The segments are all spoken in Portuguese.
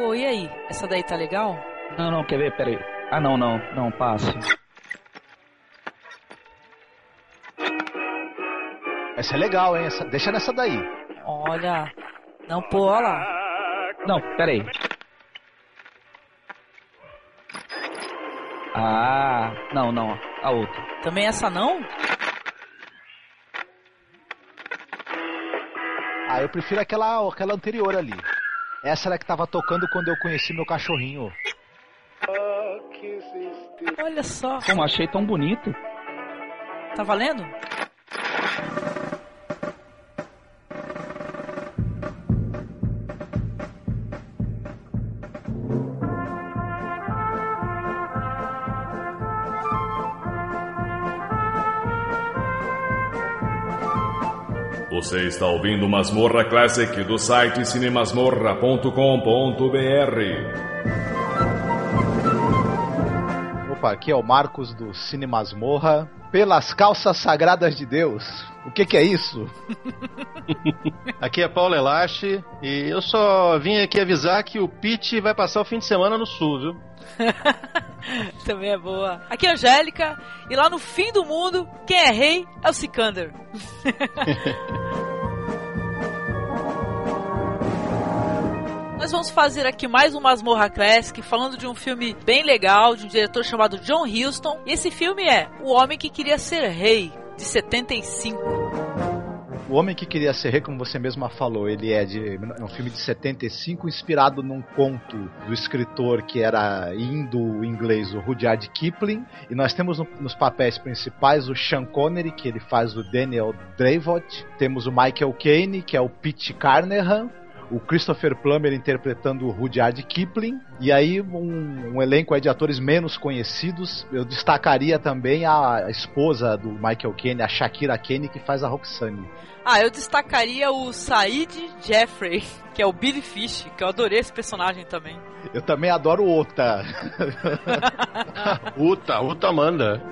Pô, e aí? Essa daí tá legal? Não, não, quer ver? Pera aí. Ah, não, não, não, passe. Essa é legal, hein? Essa, deixa nessa daí. Olha. Não, pô, olha lá. Não, pera aí. Ah, não, não, a outra. Também essa não? Ah, eu prefiro aquela, aquela anterior ali. Essa era que tava tocando quando eu conheci meu cachorrinho. Olha só. Como achei tão bonito. Tá valendo? Você está ouvindo Masmorra Classic do site cinemasmorra.com.br. Opa, aqui é o Marcos do Cine Masmorra. Pelas calças sagradas de Deus. O que, que é isso? aqui é Paulo Elache e eu só vim aqui avisar que o Pete vai passar o fim de semana no sul, viu? Também é boa. Aqui é a Angélica e lá no fim do mundo, quem é rei é o Sikander. Nós vamos fazer aqui mais um Masmorra Classic falando de um filme bem legal, de um diretor chamado John Huston. E esse filme é O Homem que Queria Ser Rei, de 75. O Homem que Queria Ser Rei, como você mesma falou, ele é, de, é um filme de 75 inspirado num conto do escritor que era indo-inglês, o Rudyard Kipling. E nós temos no, nos papéis principais o Sean Connery, que ele faz o Daniel Dreyfus. Temos o Michael Caine, que é o Pete Carnahan o Christopher Plummer interpretando o Rudyard Kipling, e aí um, um elenco de atores menos conhecidos. Eu destacaria também a esposa do Michael Caine, a Shakira Caine, que faz a Roxane. Ah, eu destacaria o Said Jeffrey, que é o Billy Fish, que eu adorei esse personagem também. Eu também adoro o Ota. Uta, Uta manda.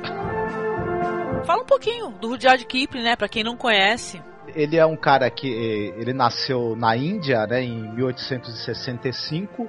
Fala um pouquinho do Rudyard Kipling, né, para quem não conhece ele é um cara que eh, ele nasceu na Índia, né, em 1865,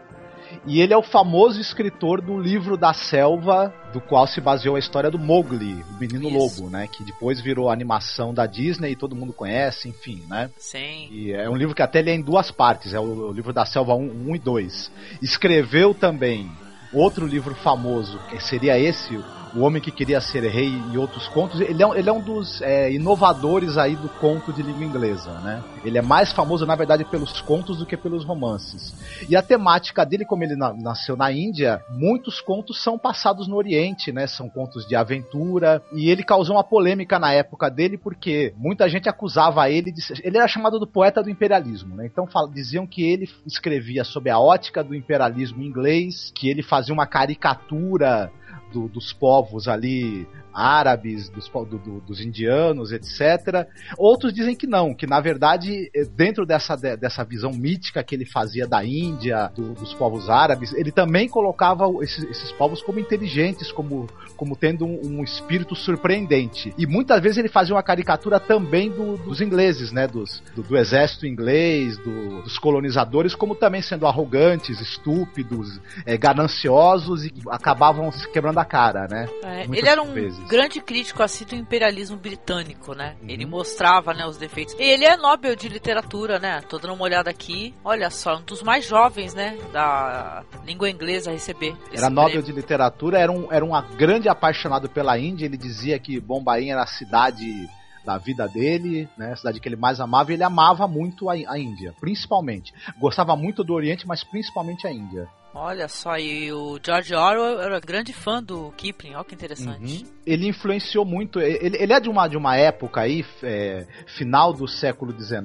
e ele é o famoso escritor do livro da selva, do qual se baseou a história do Mowgli, o menino Isso. lobo, né, que depois virou animação da Disney e todo mundo conhece, enfim, né? Sim. E é um livro que até ele é em duas partes, é o, o livro da selva 1, 1 e 2. Escreveu também outro livro famoso, que seria esse, o Homem que Queria Ser Rei e outros contos, ele é, ele é um dos é, inovadores aí do conto de língua inglesa, né? Ele é mais famoso, na verdade, pelos contos do que pelos romances. E a temática dele, como ele na, nasceu na Índia, muitos contos são passados no Oriente, né? São contos de aventura, e ele causou uma polêmica na época dele, porque muita gente acusava ele de ser, ele era chamado do poeta do imperialismo, né? Então fala, diziam que ele escrevia sob a ótica do imperialismo inglês, que ele fazia uma caricatura do, dos povos ali árabes, dos, do, do, dos indianos, etc. Outros dizem que não, que na verdade, eh, dentro dessa, dessa visão mítica que ele fazia da Índia, do, dos povos árabes, ele também colocava esses, esses povos como inteligentes, como, como tendo um, um, espírito surpreendente. E muitas vezes ele fazia uma caricatura também dos ingleses, né? Dos, do, exército inglês, dos colonizadores, como também sendo arrogantes, estúpidos, é, gananciosos e acabavam se quebrando a cara, né? É, ele era um vezes grande crítico assim do imperialismo britânico, né? Uhum. Ele mostrava, né, os defeitos. E ele é Nobel de literatura, né? Tô dando uma olhada aqui. Olha só, um dos mais jovens, né, da língua inglesa a receber. Era Nobel de literatura, era um, era um grande apaixonado pela Índia. Ele dizia que Bombaim era a cidade da vida dele, né? A cidade que ele mais amava, e ele amava muito a, a Índia, principalmente. Gostava muito do Oriente, mas principalmente a Índia. Olha só, e o George Orwell era grande fã do Kipling, olha que interessante. Uhum. Ele influenciou muito, ele, ele, é de uma, de uma época aí, é, final do século XIX,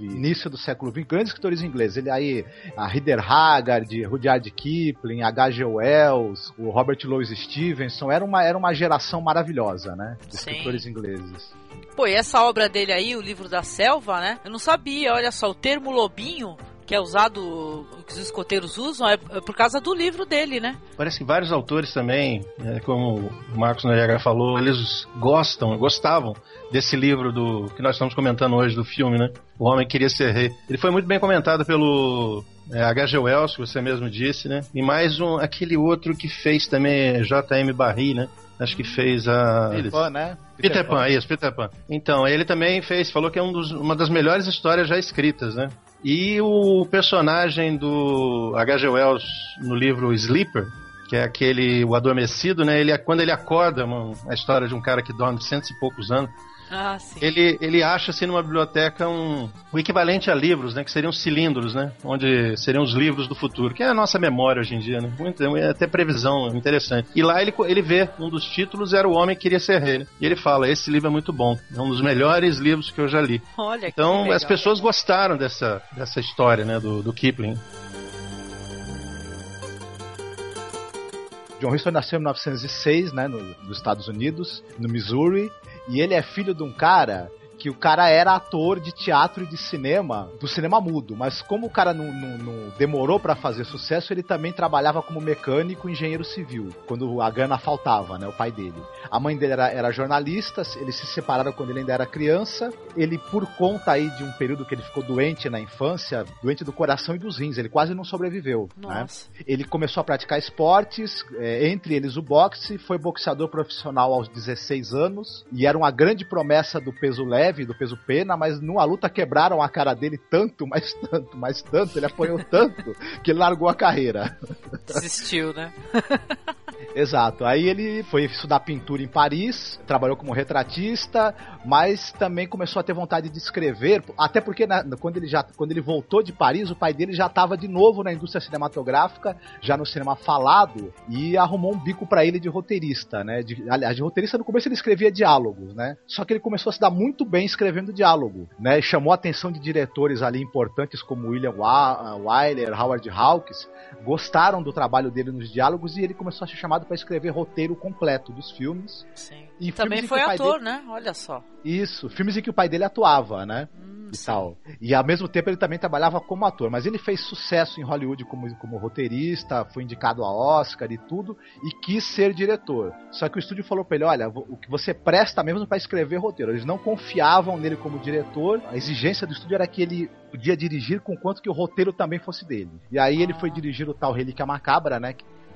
início do século XX, grandes escritores ingleses. Ele aí, a Rider Haggard, Rudyard Kipling, H.G. Wells, o Robert Louis Stevenson, era uma, era uma geração maravilhosa, né, de Sim. escritores ingleses. Pô, e essa obra dele aí, o livro da selva, né? Eu não sabia, olha só, o termo lobinho que é usado, que os escoteiros usam, é por causa do livro dele, né? Parece que vários autores também, é, como o Marcos Noriega falou, eles gostam, gostavam desse livro do que nós estamos comentando hoje do filme, né? O Homem Queria Ser Rei. Ele foi muito bem comentado pelo é, H.G. Wells, que você mesmo disse, né? E mais um, aquele outro que fez também, J.M. Barrie, né? Acho que fez a. Peter Pan, né? Peter, Peter Pan, Pan, isso, Peter Pan. Então, ele também fez, falou que é um dos, uma das melhores histórias já escritas, né? E o personagem do H.G. Wells no livro Sleeper, que é aquele, o adormecido, né? Ele, quando ele acorda, uma, a história de um cara que dorme cento e poucos anos, ah, sim. Ele, ele acha assim numa biblioteca um, o equivalente a livros, né? Que seriam cilindros, né? Onde seriam os livros do futuro, que é a nossa memória hoje em dia, né? Muito, é até previsão interessante. E lá ele, ele vê, um dos títulos era O Homem que Queria Ser Rei. Né? E ele fala: esse livro é muito bom, é um dos melhores livros que eu já li. Olha, então as pessoas gostaram dessa, dessa história, né? Do, do Kipling. John Huston nasceu em 1906, né, no, nos Estados Unidos, no Missouri, e ele é filho de um cara que o cara era ator de teatro e de cinema, do cinema mudo, mas como o cara não, não, não demorou para fazer sucesso, ele também trabalhava como mecânico e engenheiro civil, quando a grana faltava, né, o pai dele. A mãe dele era, era jornalista, eles se separaram quando ele ainda era criança, ele por conta aí de um período que ele ficou doente na infância, doente do coração e dos rins, ele quase não sobreviveu. Né? Ele começou a praticar esportes, é, entre eles o boxe, foi boxeador profissional aos 16 anos, e era uma grande promessa do peso leve, leve, do peso pena, mas numa luta quebraram a cara dele tanto, mas tanto, mas tanto, ele apanhou tanto, que ele largou a carreira. Desistiu, né? Exato. Aí ele foi estudar pintura em Paris, trabalhou como retratista, mas também começou a ter vontade de escrever, até porque na, quando, ele já, quando ele voltou de Paris, o pai dele já estava de novo na indústria cinematográfica, já no cinema falado, e arrumou um bico para ele de roteirista, né? De, aliás, de roteirista no começo ele escrevia diálogos, né? Só que ele começou a se dar muito bem escrevendo diálogo, né? Chamou a atenção de diretores ali importantes como William Wyler, Howard Hawks, gostaram do trabalho dele nos diálogos e ele começou a ser chamado para escrever roteiro completo dos filmes. Sim. E Também foi ator, dele... né? Olha só. Isso, filmes em que o pai dele atuava, né? Hum, e sim. tal. E ao mesmo tempo ele também trabalhava como ator, mas ele fez sucesso em Hollywood como, como roteirista, foi indicado a Oscar e tudo, e quis ser diretor. Só que o estúdio falou pra ele: olha, o que você presta mesmo para escrever roteiro. Eles não confiavam nele como diretor, a exigência do estúdio era que ele podia dirigir com quanto que o roteiro também fosse dele. E aí ele foi dirigir o tal Relíquia Macabra, né?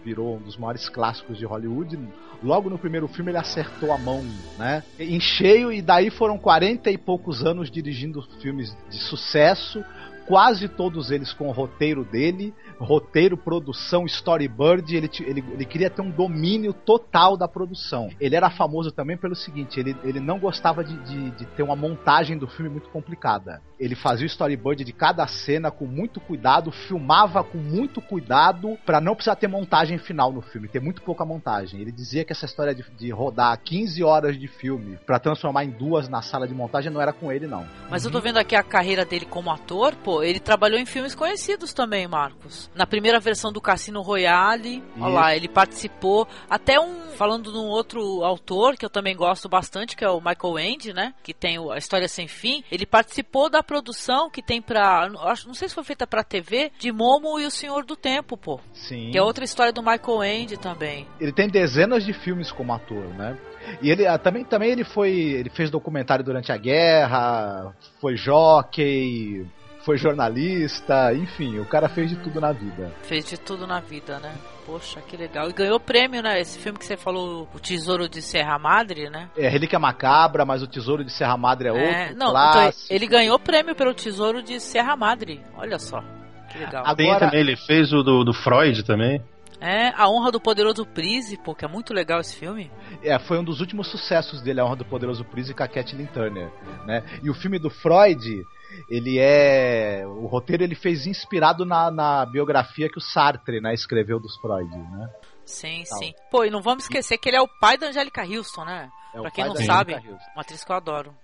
Virou um dos maiores clássicos de Hollywood. Logo no primeiro filme ele acertou a mão, né? Em cheio, e daí foram 40 e poucos anos dirigindo filmes de sucesso, quase todos eles com o roteiro dele, roteiro, produção, storyboard, ele, ele, ele queria ter um domínio total da produção. Ele era famoso também pelo seguinte, ele, ele não gostava de, de, de ter uma montagem do filme muito complicada. Ele fazia o storyboard de cada cena com muito cuidado, filmava com muito cuidado para não precisar ter montagem final no filme, ter muito pouca montagem. Ele dizia que essa história de, de rodar 15 horas de filme para transformar em duas na sala de montagem não era com ele, não. Mas eu tô vendo aqui a carreira dele como ator, pô, ele trabalhou em filmes conhecidos também, Marcos. Na primeira versão do Cassino Royale, olha lá, ele participou. Até um, falando de um outro autor que eu também gosto bastante, que é o Michael End, né? Que tem a História Sem Fim. Ele participou da produção que tem pra. Acho, não sei se foi feita pra TV, de Momo e o Senhor do Tempo, pô. Sim. Que é outra história do Michael End também. Ele tem dezenas de filmes como ator, né? E ele ah, também, também ele foi. Ele fez documentário durante a guerra, foi jockey, foi jornalista, enfim, o cara fez de tudo na vida. Fez de tudo na vida, né? Poxa, que legal. E ganhou prêmio, né? Esse filme que você falou, O Tesouro de Serra Madre, né? É, Relíquia Macabra, mas O Tesouro de Serra Madre é, é outro não, clássico. Então, ele ganhou prêmio pelo Tesouro de Serra Madre. Olha só, que legal. Agora... Tem também, ele fez o do, do Freud também. É, A Honra do Poderoso Príncipe, que é muito legal esse filme. É, foi um dos últimos sucessos dele, A Honra do Poderoso Príncipe com a Kathleen Turner, né? E o filme do Freud, ele é o roteiro ele fez inspirado na, na biografia que o Sartre né, escreveu dos Freud, né? Sim, Tal. sim. Pô, e não vamos esquecer que ele é o pai da Angélica Houston, né? É pra quem não sabe, uma atriz que eu adoro.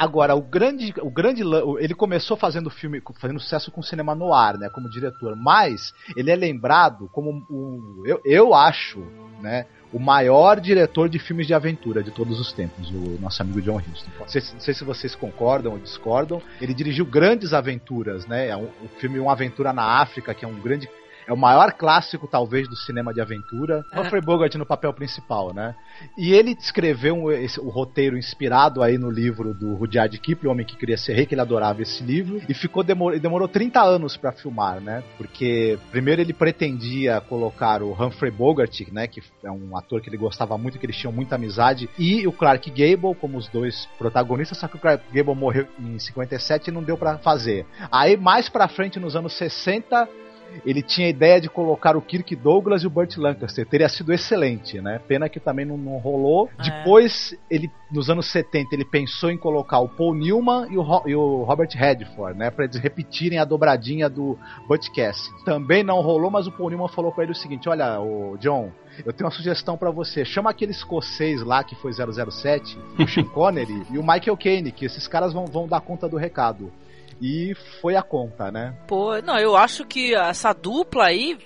Agora, o grande, o grande, ele começou fazendo filme, fazendo sucesso com cinema no ar, né, como diretor, mas ele é lembrado como o, eu, eu acho, né, o maior diretor de filmes de aventura de todos os tempos, o nosso amigo John Huston. Não sei, não sei se vocês concordam ou discordam. Ele dirigiu grandes aventuras, né? É o filme Uma Aventura na África, que é um grande é o maior clássico, talvez, do cinema de aventura. É. Humphrey Bogart no papel principal, né? E ele escreveu um, esse, o roteiro inspirado aí no livro do Rudyard Kipling, O Homem que Queria Ser Rei, que ele adorava esse livro. E ficou demor, demorou 30 anos para filmar, né? Porque primeiro ele pretendia colocar o Humphrey Bogart, né? Que é um ator que ele gostava muito, que eles tinham muita amizade, e o Clark Gable como os dois protagonistas, só que o Clark Gable morreu em 57 e não deu para fazer. Aí mais pra frente, nos anos 60, ele tinha a ideia de colocar o Kirk Douglas e o Burt Lancaster. Teria sido excelente, né? Pena que também não, não rolou. É. Depois, ele, nos anos 70, ele pensou em colocar o Paul Newman e o, e o Robert Redford, né? Pra eles repetirem a dobradinha do Butch Cassidy. Também não rolou, mas o Paul Newman falou para ele o seguinte: Olha, o John, eu tenho uma sugestão para você. Chama aquele escocês lá que foi 007, o Sean Connery e o Michael Caine, que esses caras vão, vão dar conta do recado e foi a conta, né? Pô, não, eu acho que essa dupla aí,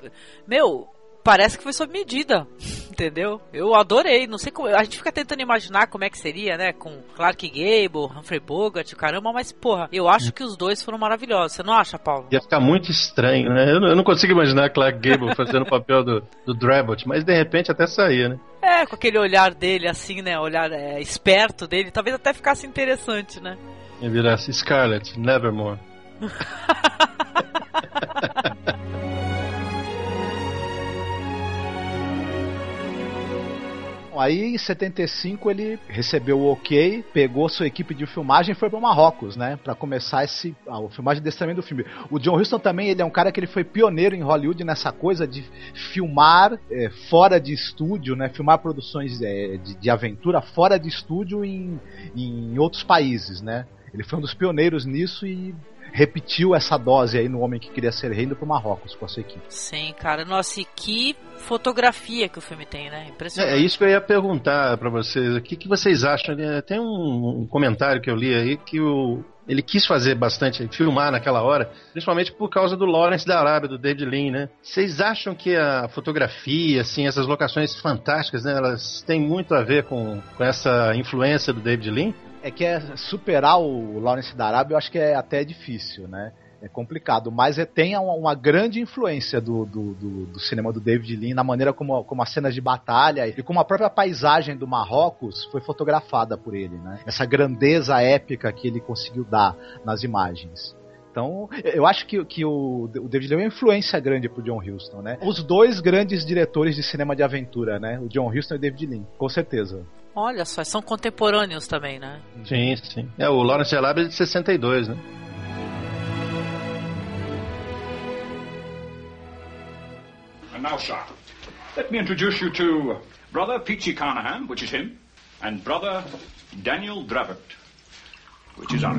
meu, parece que foi sob medida, entendeu? Eu adorei, não sei como, a gente fica tentando imaginar como é que seria, né, com Clark Gable, Humphrey Bogart, caramba, mas porra, eu acho que os dois foram maravilhosos, você não acha, Paulo? Ia ficar muito estranho, né? Eu não, eu não consigo imaginar Clark Gable fazendo o papel do, do Drabot, mas de repente até saía, né? É, com aquele olhar dele assim, né, olhar é, esperto dele, talvez até ficasse interessante, né? E virasse Scarlet, Nevermore. Aí em 75 ele recebeu o ok, pegou sua equipe de filmagem e foi para Marrocos, né, para começar esse a, filmagem desse também do filme. O John Huston também ele é um cara que ele foi pioneiro em Hollywood nessa coisa de filmar é, fora de estúdio, né, filmar produções é, de, de, aventura fora de estúdio em, em outros países, né. Ele foi um dos pioneiros nisso e repetiu essa dose aí no Homem que Queria Ser Rei indo pro Marrocos com a sua equipe. Sim, cara. Nossa, e que fotografia que o filme tem, né? Impressionante. É, é isso que eu ia perguntar para vocês. O que, que vocês acham? Tem um, um comentário que eu li aí que o, ele quis fazer bastante, filmar naquela hora, principalmente por causa do Lawrence da Arábia, do David Lean, né? Vocês acham que a fotografia, assim, essas locações fantásticas, né, elas têm muito a ver com, com essa influência do David Lean? É que é superar o Lawrence da Arábia, eu acho que é até difícil, né? É complicado, mas é, tem uma, uma grande influência do, do, do, do, cinema do David Lean na maneira como, como as cenas de batalha e como a própria paisagem do Marrocos foi fotografada por ele, né? Essa grandeza épica que ele conseguiu dar nas imagens. Então, eu acho que, que o, o David Lean é uma influência grande pro John Huston, né? Os dois grandes diretores de cinema de aventura, né? O John Huston e o David Lean, com certeza. Olha só, são contemporâneos também, né? Sim, sim. É, o Lawrence Arabia é de 62, né? And now, sir, let me introduce you to Brother Peachy Carnahan, which is him, and Brother Daniel Dravert, which is I.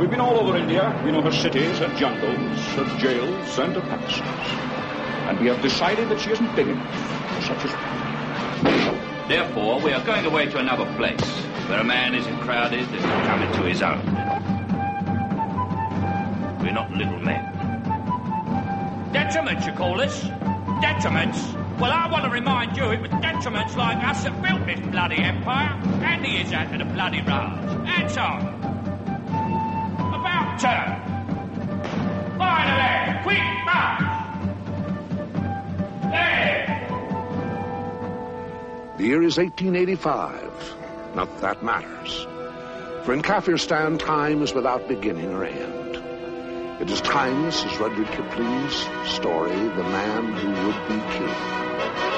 We've been all over India. We know her cities, her jungles, her jails, and her palaces. And we have decided that she isn't big enough for such as Therefore, we are going away to another place, where a man isn't crowded and can come into his own. We're not little men. Detriments, you call us? Detriments? Well, I want to remind you it was detriments like us that built this bloody empire, and he is out of the bloody Raj. And so, about turn. Finally, quick march! There! The year is 1885. Not that matters. For in Kafirstan, time is without beginning or end. It is timeless as Rudyard Kipling's story, The Man Who Would Be King.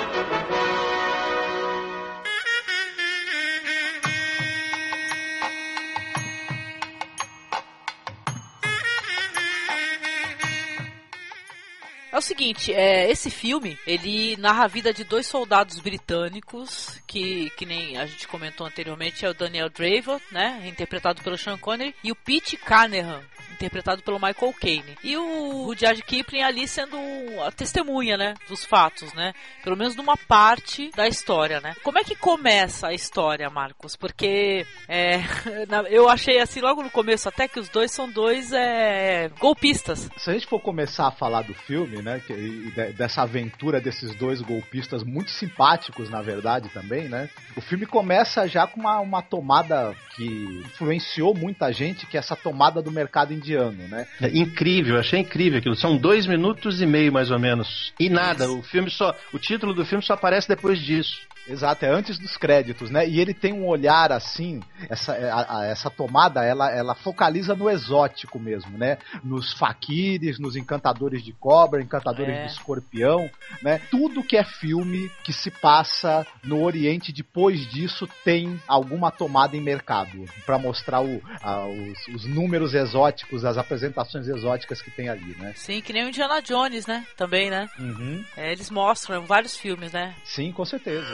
Seguinte, é, esse filme, ele narra a vida de dois soldados britânicos, que, que nem a gente comentou anteriormente, é o Daniel Draver, né, interpretado pelo Sean Connery, e o Pete Carnahan, interpretado pelo Michael Caine. E o Rudyard Kipling ali sendo a testemunha, né, dos fatos, né? Pelo menos numa parte da história, né? Como é que começa a história, Marcos? Porque é, eu achei assim logo no começo até que os dois são dois é, golpistas. Se a gente for começar a falar do filme, né, que, dessa aventura desses dois golpistas muito simpáticos, na verdade, também, né? O filme começa já com uma, uma tomada que influenciou muita gente, que é essa tomada do mercado indiano, né? É incrível, achei incrível aquilo. São dois minutos e meio, mais ou menos. E nada, o filme só. O título do filme só aparece depois disso. Exato, é antes dos créditos, né? E ele tem um olhar assim, essa, é, a, a, essa tomada, ela, ela focaliza no exótico mesmo, né? Nos faquires, nos encantadores de cobra, encantadores é. de escorpião, né? Tudo que é filme que se passa no Oriente depois disso tem alguma tomada em mercado para mostrar o, a, os, os, números exóticos, as apresentações exóticas que tem ali, né? Sim, que nem o Indiana Jones, né? Também, né? Uhum. É, eles mostram vários filmes, né? Sim, com certeza.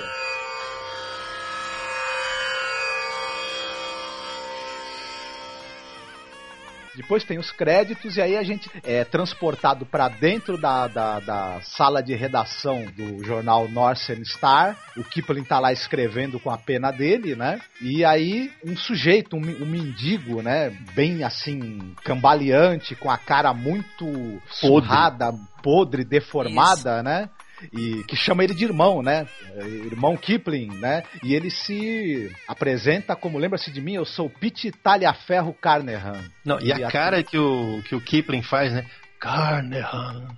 Depois tem os créditos e aí a gente é transportado para dentro da, da, da, sala de redação do jornal Northern Star. O Kipling tá lá escrevendo com a pena dele, né? E aí um sujeito, um, um mendigo, né? Bem assim, cambaleante, com a cara muito surrada, podre, deformada, Isso. né? E que chama ele de irmão, né? Irmão Kipling, né? E ele se apresenta como, lembra-se de mim, eu sou Pete Talhaferro Carnehan. Não, e, e a, a cara que o, que o Kipling faz, né? Carnehan.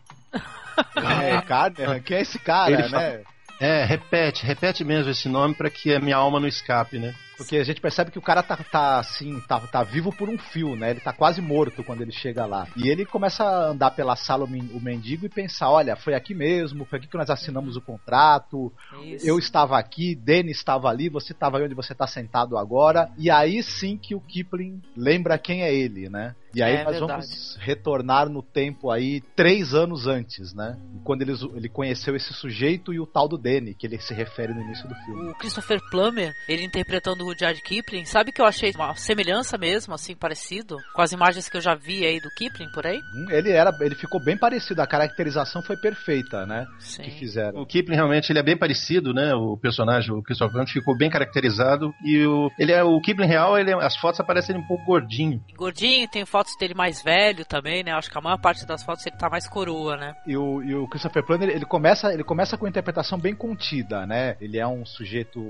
É, Carnehan, quem é esse cara, ele né? Fala, é, repete, repete mesmo esse nome para que a minha alma não escape, né? Porque a gente percebe que o cara tá, tá assim, tá, tá vivo por um fio, né? Ele tá quase morto quando ele chega lá. E ele começa a andar pela sala, o mendigo, e pensar: olha, foi aqui mesmo, foi aqui que nós assinamos o contrato, Isso. eu estava aqui, Danny estava ali, você estava aí onde você está sentado agora. E aí sim que o Kipling lembra quem é ele, né? E aí é, nós verdade. vamos retornar no tempo aí três anos antes, né? Quando ele, ele conheceu esse sujeito e o tal do Danny, que ele se refere no início do filme. O Christopher Plummer, ele interpretando Rudyard Kipling, sabe que eu achei uma semelhança mesmo, assim, parecido com as imagens que eu já vi aí do Kipling por aí? Hum, ele era, ele ficou bem parecido, a caracterização foi perfeita, né? Sim. Que fizeram. O Kipling realmente ele é bem parecido, né? O personagem, o Christopher Plummer, ficou bem caracterizado e o ele é o Kipling real, ele, as fotos aparecem um pouco gordinho. Gordinho, tem fotos dele mais velho também, né? Acho que a maior parte das fotos ele tá mais coroa, né? E o, e o Christopher Plummer, ele começa, ele começa com uma interpretação bem contida, né? Ele é um sujeito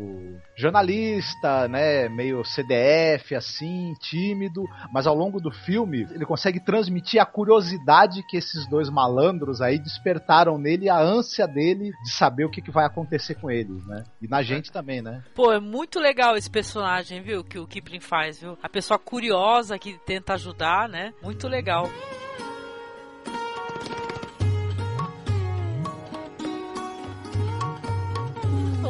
jornalista, né, meio CDF assim, tímido, mas ao longo do filme ele consegue transmitir a curiosidade que esses dois malandros aí despertaram nele, a ânsia dele de saber o que, que vai acontecer com eles, né? E na gente também, né? Pô, é muito legal esse personagem, viu, que o Kipling faz, viu? A pessoa curiosa que tenta ajudar, né? Muito legal.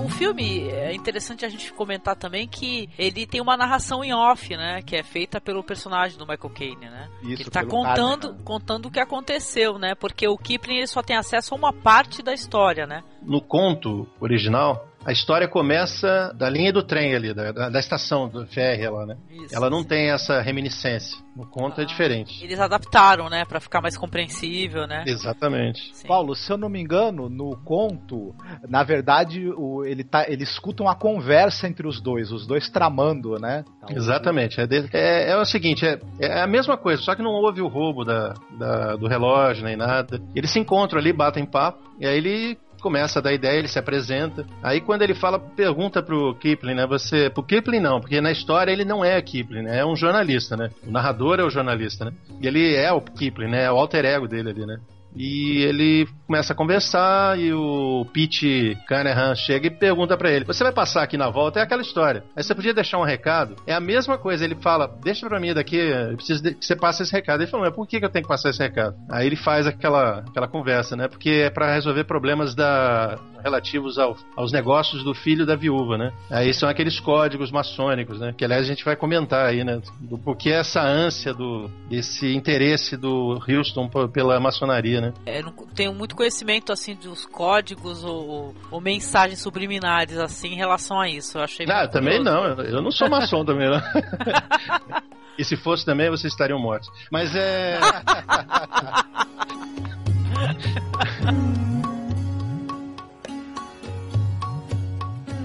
O filme é interessante a gente comentar também que ele tem uma narração em off, né? Que é feita pelo personagem do Michael Caine, né? Isso, ele tá contando, contando o que aconteceu, né? Porque o Kipling ele só tem acesso a uma parte da história, né? No conto original, a história começa da linha do trem ali, da, da, da estação do ferry lá, né? Isso, Ela não tem essa reminiscência. No conto é ah, é diferente. Eles adaptaram, né, para ficar mais compreensível, né? Exatamente. Sim. Paulo, se eu não me engano, no conto, na verdade, o, ele tá, eles escutam a conversa entre os dois, os dois tramando, né? Então, Exatamente. É, de, é, é, o seguinte, é, é, a mesma coisa, só que não houve o roubo da, da, do relógio nem nada. Eles se encontram ali, batem papo, e aí ele começa a dar ideia, ele se apresenta. Aí quando ele fala, pergunta pro Kipling, né? Você. Pro Kipling não, porque na história ele não é Kipling, né? É um jornalista, né? O narrador é o jornalista, né? E ele é o Kipling, né? É o alter ego dele ali, né? E ele começa a conversar e o Pete Canahan chega e pergunta para ele: Você vai passar aqui na volta? É aquela história. Aí você podia deixar um recado? É a mesma coisa. Ele fala: Deixa pra mim daqui, eu preciso que você passe esse recado. Ele falou: Mas por que, que eu tenho que passar esse recado? Aí ele faz aquela, aquela conversa, né? Porque é para resolver problemas da, relativos ao, aos negócios do filho da viúva, né? Aí são aqueles códigos maçônicos, né? Que aliás a gente vai comentar aí, né? Do porquê essa ânsia do esse interesse do Houston pela maçonaria, né? É, não tenho muito conhecimento assim dos códigos ou, ou, mensagens subliminares assim em relação a isso. Eu achei. Ah, também não. Eu não sou maçom também, não. E se fosse também, vocês estariam mortos. Mas é.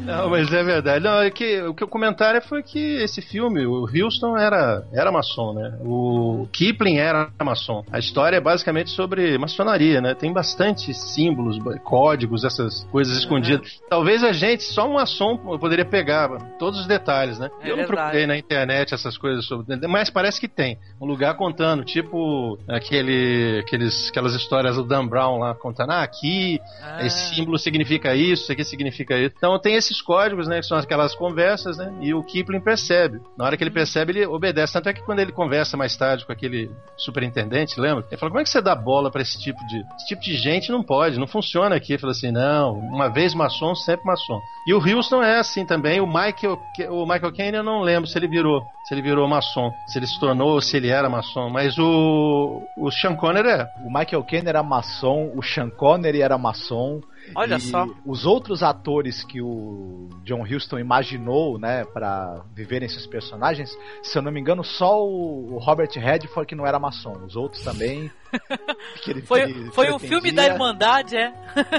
Não, mas é verdade. Não, é que, o que o comentário foi que esse filme, o Houston era, era maçom, né? O Kipling era maçom. A história é basicamente sobre maçonaria, né? Tem bastante símbolos, códigos, essas coisas escondidas. Talvez a gente, só um maçom, poderia pegar todos os detalhes, né? É Eu não verdade. procurei na internet essas coisas sobre. Mas parece que tem. Um lugar contando, tipo aquele, aqueles, aquelas histórias do Dan Brown lá contando, ah, aqui Ah. esse símbolo significa isso, isso aqui significa isso. Então tem esses códigos, né, que são aquelas conversas, né, e o Kipling percebe. Na hora que ele percebe, ele obedece. Tanto é que quando ele conversa mais tarde com aquele superintendente, lembra? Ele fala, como é que você dá bola pra esse tipo de... Esse tipo de gente não pode, não funciona aqui. Ele fala assim, não, uma vez maçom, sempre maçom. E o Houston é assim também. O Michael, o Michael Caine eu não lembro se ele virou, se ele virou maçom, se ele se tornou ou se ele era maçom. Mas o, o Sean Connery é. O Michael Caine era maçom, o Sean Connery era maçom. Olha e só. Os outros atores que o John Huston imaginou, né, para viverem esses personagens, se eu não me engano, só o o Robert Redford que não era maçom. Os outros também. que ele- Foi, ele foi um filme da. Irmandade, é?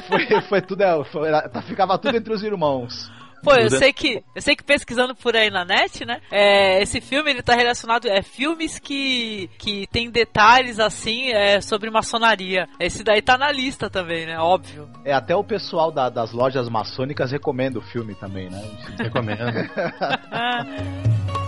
Foi, foi tudo, é, foi- ficava tudo entre os irmãos. Pô, eu sei que eu sei que pesquisando por aí na net, né? é, esse filme ele tá relacionado é filmes que que tem detalhes assim é, sobre maçonaria. Esse daí tá na lista também, né? Óbvio. É até o pessoal da- das lojas maçônicas recomenda o filme também, né? Recomendo.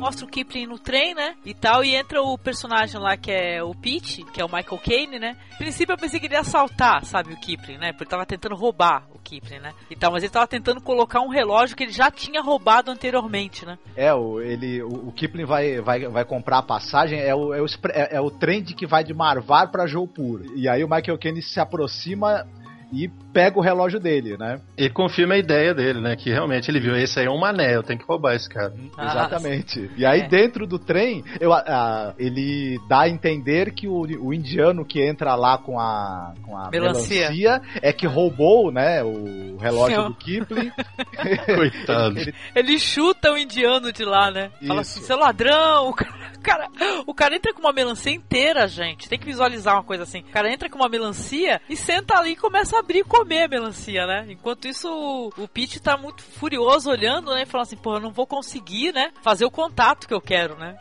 Mostra o Kipling no trem, né? E tal, e entra o personagem lá que é o Pete, que é o Michael Caine, né? No princípio eu pensei que ele ia assaltar, sabe, o Kipling, né? Porque ele tava tentando roubar o Kipling, né? E tal, mas ele tava tentando colocar um relógio que ele já tinha roubado anteriormente, né? É, o, ele, o, o Kipling vai, vai, vai comprar a passagem, é o, é, o, é, é o trem de que vai de Marvar pra Jaipur. E aí o Michael Caine se aproxima e pega o relógio dele, né? E confirma a ideia dele, né? Que realmente ele viu, esse aí é um mané, eu tenho que roubar esse cara. Ah, Exatamente. E aí É. dentro do trem, eu, ah, ele dá a entender que o, o indiano que entra lá com a, com a Melancia. melancia é que roubou, né, o relógio do Kipling. Coitado. Ele- Ele chuta o indiano de lá, né? Fala Isso. assim, seu ladrão! O cara, cara, o cara entra com uma melancia inteira, gente. Tem que visualizar uma coisa assim. O cara entra com uma melancia e senta ali e começa a abrir e comer a melancia, né? Enquanto isso, o, o Pete tá muito furioso olhando, né? E falando assim, pô, eu não vou conseguir, né? Fazer o contato que eu quero, né?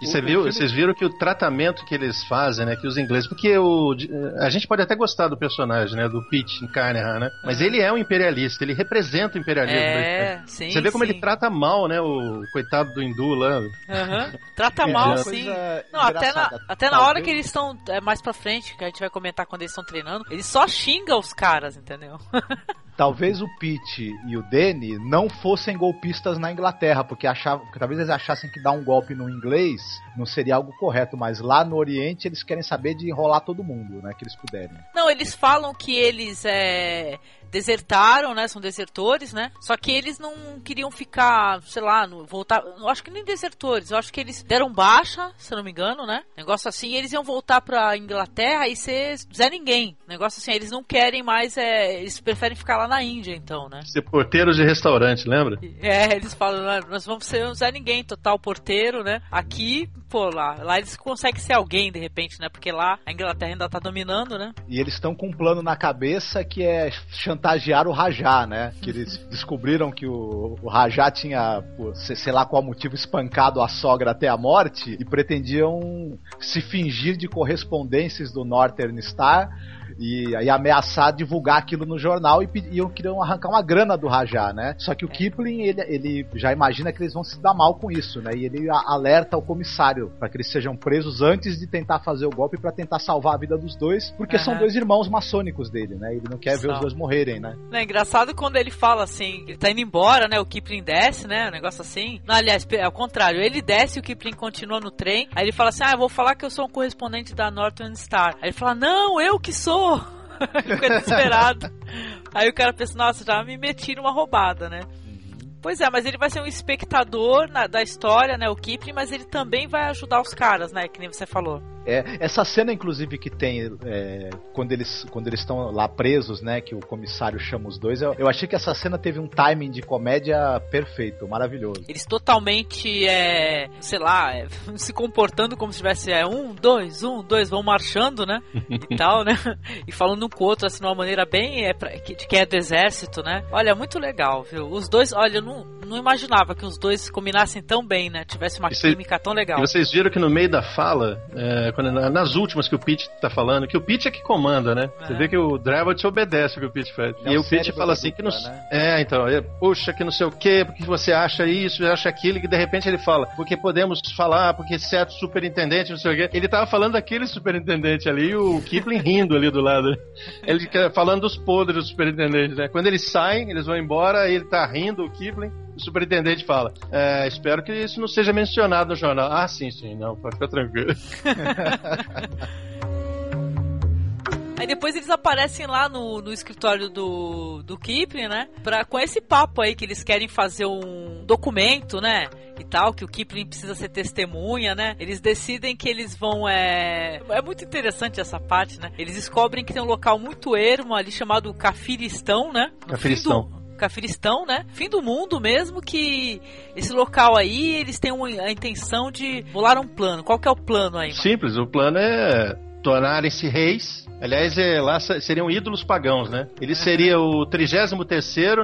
E você viu, vocês viram que o tratamento que eles fazem, né? Que os ingleses. Porque o, a gente pode até gostar do personagem, né? Do Pete Carnahan, né? Mas ele é um imperialista, ele representa o imperialismo. É, britânico. sim. Você vê como sim. ele trata mal, né? O coitado do hindu lá. Aham. Trata É, mal, sim. Não, até na, até na hora que eles estão é, mais pra frente, que a gente vai comentar quando eles estão treinando, ele só xinga os caras, entendeu? Talvez o Pete e o Danny não fossem golpistas na Inglaterra, porque achavam, porque talvez eles achassem que dar um golpe no inglês não seria algo correto, mas lá no Oriente eles querem saber de enrolar todo mundo, né, que eles puderem. Não, eles falam que eles é, desertaram, né? São desertores, né? Só que eles não queriam ficar, sei lá, no, voltar. Eu acho que nem desertores. Eu acho que eles deram baixa, se não me engano, né? Negócio assim, eles iam voltar pra Inglaterra e ser Zé Ninguém. Negócio assim, eles não querem mais, é, eles preferem ficar lá na Índia, então, né? Ser porteiro de restaurante, lembra? É, eles falam, "Ah, nós vamos ser Zé Ninguém, total porteiro, né? Aqui, pô, lá, lá eles conseguem ser alguém, de repente, né? Porque lá a Inglaterra ainda tá dominando, né? E eles estão com um plano na cabeça que é chantagear o Rajá, né? Que eles descobriram que o, o Rajá tinha, pô, sei, sei lá qual motivo, espancado a sogra até a morte e pretendiam se fingir de correspondências do Northern Star e aí ameaçar divulgar aquilo no jornal e pe- iam queriam arrancar uma grana do Rajá, né? Só que o Kipling, ele, ele já imagina que eles vão se dar mal com isso, né? E ele alerta o comissário para que eles sejam presos antes de tentar fazer o golpe para tentar salvar a vida dos dois, porque são Aham. dois irmãos maçônicos dele, né? Ele não quer ver São. os dois morrerem, né? É engraçado quando ele fala assim, ele tá indo embora, né? O Kipling desce, né? Um negócio assim. Não, aliás, é o contrário. Ele desce e o Kipling continua no trem. Aí ele fala assim: Ah, eu vou falar que eu sou um correspondente da Northern Star. Aí ele fala: Não, eu que sou! Fica desesperado. Aí o cara pensa: Nossa, já me meti numa roubada, né? Pois é, mas ele vai ser um espectador na, da história, né? O Kipling, mas ele também vai ajudar os caras, né? Que nem você falou. É, essa cena, inclusive, que tem é, quando eles quando eles estão lá presos, né? Que o comissário chama os dois, eu, eu, achei que essa cena teve um timing de comédia perfeito, maravilhoso. Eles totalmente, é, sei lá, é, se comportando como se tivesse é, um, dois, um, dois, vão marchando, né? e tal, né? E falando um com o outro, assim, de uma maneira bem é, pra, de quem é do exército, né? Olha, muito legal, viu? Os dois, olha, eu não, não imaginava que os dois combinassem tão bem, né? Tivesse uma e química cê, tão legal. E vocês viram que no meio da fala, é, quando, nas últimas que o Pete tá falando, que o Pete é que comanda, né? Você é. vê que o Drevot te obedece o que o Pete faz. É e o Pete fala assim que não. Né? É, então, é, puxa, que não sei o quê, porque você acha isso, acha aquilo, e de repente ele fala, porque podemos falar, porque certo superintendente, não sei o quê. Ele tava falando daquele superintendente ali, e o Kipling rindo ali do lado. Ele falando dos podres do superintendente, né? Quando eles saem, eles vão embora, ele tá rindo, o Kipling, superintendente fala: é, Espero que isso não seja mencionado no jornal. Ah, sim, sim, não, pode ficar tranquilo. Aí depois eles aparecem lá no, no escritório do, do Kipling, né? Pra, com esse papo aí que eles querem fazer um documento, né? E tal, que o Kipling precisa ser testemunha, né? Eles decidem que eles vão. É, é muito interessante essa parte, né? Eles descobrem que tem um local muito ermo ali chamado Cafiristão, né? Cafiristão. Cafiristão, né? Fim do mundo mesmo que esse local aí, eles têm uma, a intenção de bolar um plano. Qual que é o plano aí? Mano? Simples, o plano é tornarem-se reis. Aliás, é, lá seriam ídolos pagãos, né? Ele seria o 33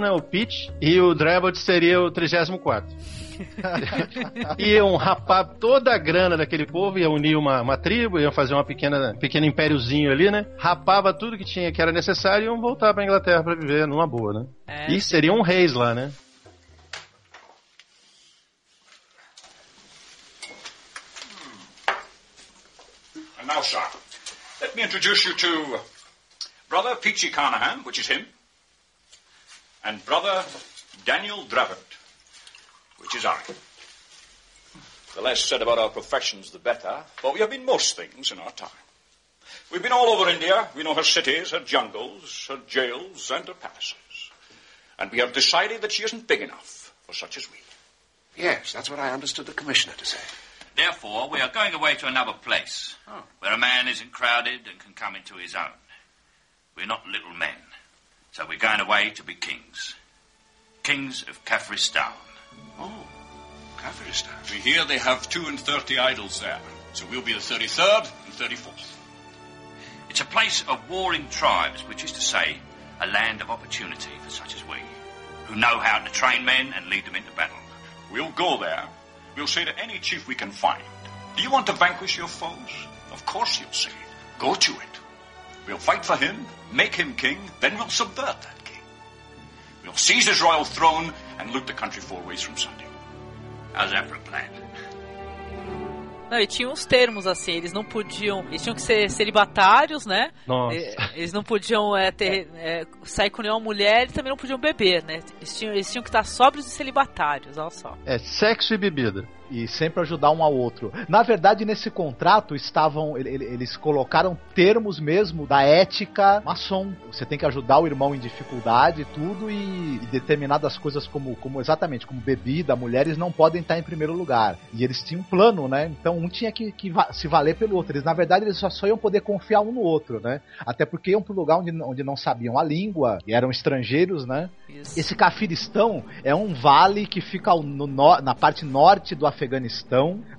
né, o Pete, e o Drebot seria o 34 iam rapar toda a grana daquele povo, iam unir uma, uma tribo, iam fazer uma pequena pequeno impériozinho ali, né? Rapava tudo que tinha que era necessário e iam voltar pra Inglaterra para viver numa boa, né? É, e seriam reis lá, né? And now, sir, let me introduce you to Brother Peachy Carnahan, which is him, and Brother Daniel Dravert. Which is I. The less said about our professions, the better, for we have been most things in our time. We've been all over India. We know her cities, her jungles, her jails, and her palaces. And we have decided that she isn't big enough for such as we. Yes, that's what I understood the commissioner to say. Therefore, we are going away to another place, oh. where a man isn't crowded and can come into his own. We're not little men, so we're going away to be kings. Kings of Kafiristan. Oh, Kafiristan. We hear they have two and thirty idols there, so we'll be the 33rd and 34th. It's a place of warring tribes, which is to say, a land of opportunity for such as we, who know how to train men and lead them into battle. We'll go there. We'll say to any chief we can find, Do you want to vanquish your foes? Of course you'll say, Go to it. We'll fight for him, make him king, then we'll subvert that king. We'll seize his royal throne and loot the country four ways from Sunday. How's that for a plan? Não, e tinha uns termos assim, eles não podiam. Eles tinham que ser celibatários, né? Nossa. Eles não podiam é, ter, é, sair com nenhuma mulher e também não podiam beber, né? Eles tinham, eles tinham que estar sóbrios e celibatários, olha só. É, sexo e bebida e sempre ajudar um ao outro. Na verdade, nesse contrato estavam eles colocaram termos mesmo da ética maçom. Você tem que ajudar o irmão em dificuldade e tudo e, e, determinadas coisas como, como exatamente como bebida, mulheres não podem estar em primeiro lugar. E eles tinham um plano, né? Então um tinha que, que se valer pelo outro. Eles na verdade eles só, só iam poder confiar um no outro, né? Até porque iam para um lugar onde, onde não sabiam a língua e eram estrangeiros, né? Isso. Esse Cafiristão é um vale que fica no, na parte norte do Afeganistão,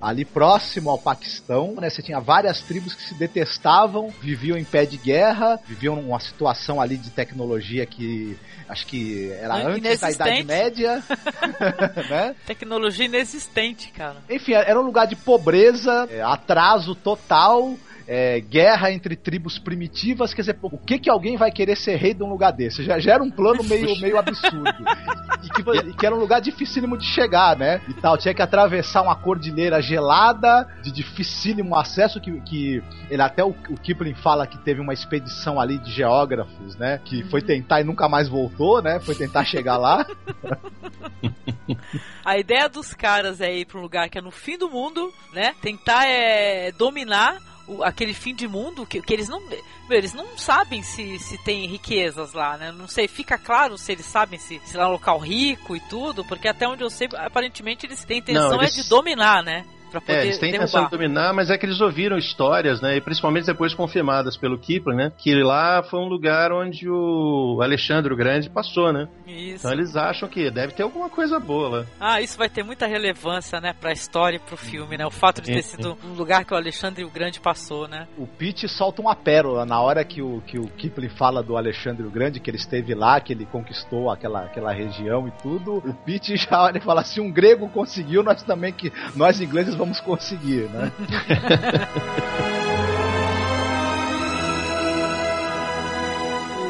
ali próximo ao Paquistão. Né? Você tinha várias tribos que se detestavam, viviam em pé de guerra, viviam numa situação ali de tecnologia que acho que era antes da Idade Média. né? Tecnologia inexistente, cara. Enfim, era um lugar de pobreza, é, atraso total é, guerra entre tribos primitivas, quer dizer, o que que alguém vai querer ser rei de um lugar desse? Já, já era um plano meio, meio absurdo. E que, e que, era um lugar dificílimo de chegar, né? E tal, tinha que atravessar uma cordilheira gelada, de dificílimo acesso, que, que ele até o, o Kipling fala que teve uma expedição ali de geógrafos, né? Que foi tentar e nunca mais voltou, né? Foi tentar chegar lá. A ideia dos caras é ir para um lugar que é no fim do mundo, né? Tentar é, dominar o- aquele fim de mundo que, que eles não. meu, eles não sabem se, se tem riquezas lá, né? Não sei, fica claro se eles sabem se, se lá é um local rico e tudo, porque até onde eu sei, aparentemente eles têm intenção Não, eles- é de dominar, né? Pra poder É, eles têm intenção de dominar, mas é que eles ouviram histórias, né? E principalmente depois confirmadas pelo Kipling, né? Que lá foi um lugar onde o Alexandre o Grande passou, né? Isso. Então eles acham que deve ter alguma coisa boa lá. Ah, isso vai ter muita relevância, né, pra história e pro filme, né? O fato de ter Sim, sido um lugar que o Alexandre o Grande passou, né? O Pete solta uma pérola na hora que o, que o Kipling fala do Alexandre o Grande, que ele esteve lá, que ele conquistou aquela, aquela região e tudo. O Pete já olha e fala: se um grego conseguiu, nós também que nós ingleses vamos conseguir, né?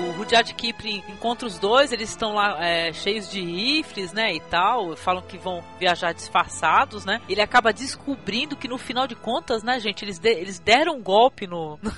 O Rudyard Kipling encontra os dois, eles estão lá é, cheios de rifles, né, e tal, falam que vão viajar disfarçados, né? Ele acaba descobrindo que no final de contas, né, gente, eles, de- eles deram um golpe no, no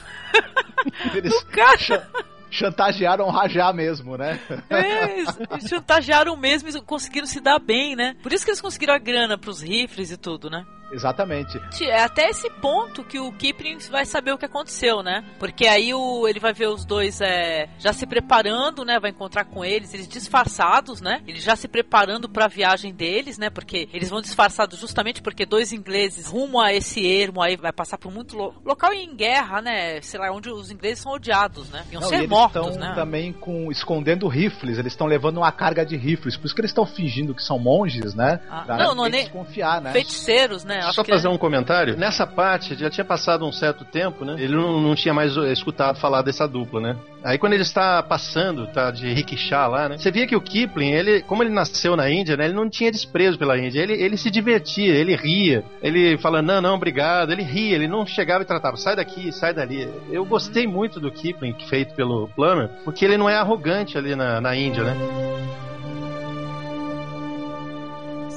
Eles cha- chantagearam Rajá mesmo, né? É, chantagearam mesmo e conseguiram se dar bem, né? Por isso que eles conseguiram a grana pros rifles e tudo, né? Exatamente. É até esse ponto que o Kipling vai saber o que aconteceu, né? Porque aí o, ele vai ver os dois é, já se preparando, né? Vai encontrar com eles, eles disfarçados, né? Eles já se preparando pra viagem deles, né? Porque eles vão disfarçados justamente porque dois ingleses rumo a esse ermo aí vai passar por muito lo- local em guerra, né? Sei lá, onde os ingleses são odiados, né? Iam Não, ser eles mortos, né? também com escondendo rifles, eles estão levando uma carga de rifles, por isso que eles estão fingindo que são monges, né? Ah, Pra não, não é nem- desconfiar, né? Feiticeiros, né? Acho Só que fazer um comentário. Nessa parte, já tinha passado um certo tempo, né? Ele não, não tinha mais eh, escutado falar dessa dupla, né? Aí quando ele está passando, tá de rickshaw lá, né? Você via que o Kipling, ele, como ele nasceu na Índia, né? Ele não tinha desprezo pela Índia. Ele, ele se divertia, ele ria. Ele fala, não, não, obrigado. Ele ria, ele não chegava e tratava, sai daqui, sai dali. Eu gostei muito do Kipling, feito pelo Plummer, porque ele não é arrogante ali na, na Índia, né?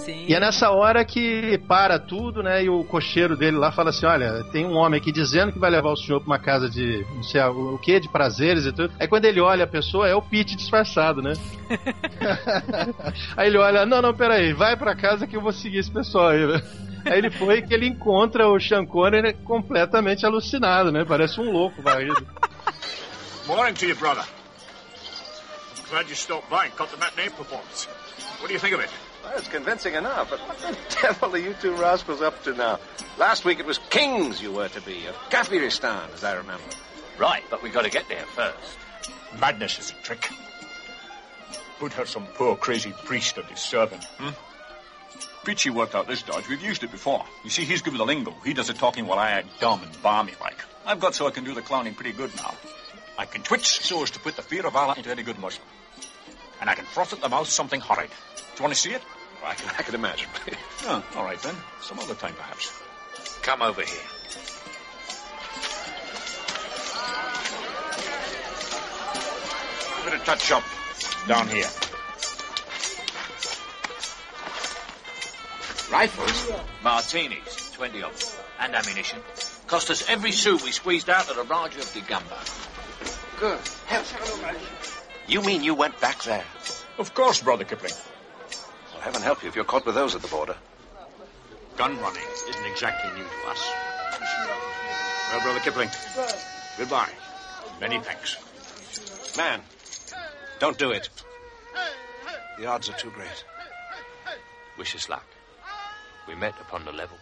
Sim. E é nessa hora que para tudo, né? E o cocheiro dele lá fala assim: Olha, tem um homem aqui dizendo que vai levar o senhor pra uma casa de não sei o que, de prazeres e tudo. Aí quando ele olha a pessoa, é o Pete disfarçado, né? aí ele olha: Não, não, peraí, vai pra casa que eu vou seguir esse pessoal aí, né? Aí ele foi que ele encontra o Sean Connery completamente alucinado, né? Parece um louco varrido. Morning to you, brother. I'm glad you stopped by and caught the matinee performance. What do you think of it? Well, it's convincing enough, but what the devil are you two rascals up to now? Last week it was kings you were to be, of Kafiristan, as I remember. Right, but we've got to get there first. Madness is a trick. Put her some poor crazy priest of his servant, hmm? Peachy worked out this dodge. We've used it before. You see, he's given the lingo. He does the talking while I act dumb and balmy like. I've got so I can do the clowning pretty good now. I can twitch so as to put the fear of Allah into any good Muslim. And I can froth at the mouth something horrid. Do you want to see it? I can, I can imagine. Oh, all right then. Some other time, perhaps. Come over here. Give it a touch up down here. Rifles? Martinis, 20 of them. And ammunition. Cost us every sou we squeezed out of the Raja of Digamba. Good. You mean you went back there? Of course, Brother Kipling. Well, heaven help you if you're caught with those at the border. Gun running isn't exactly new to us. Well, Brother Kipling, goodbye. Many thanks. Man, don't do it. The odds are too great. Wish us luck. We met upon the level.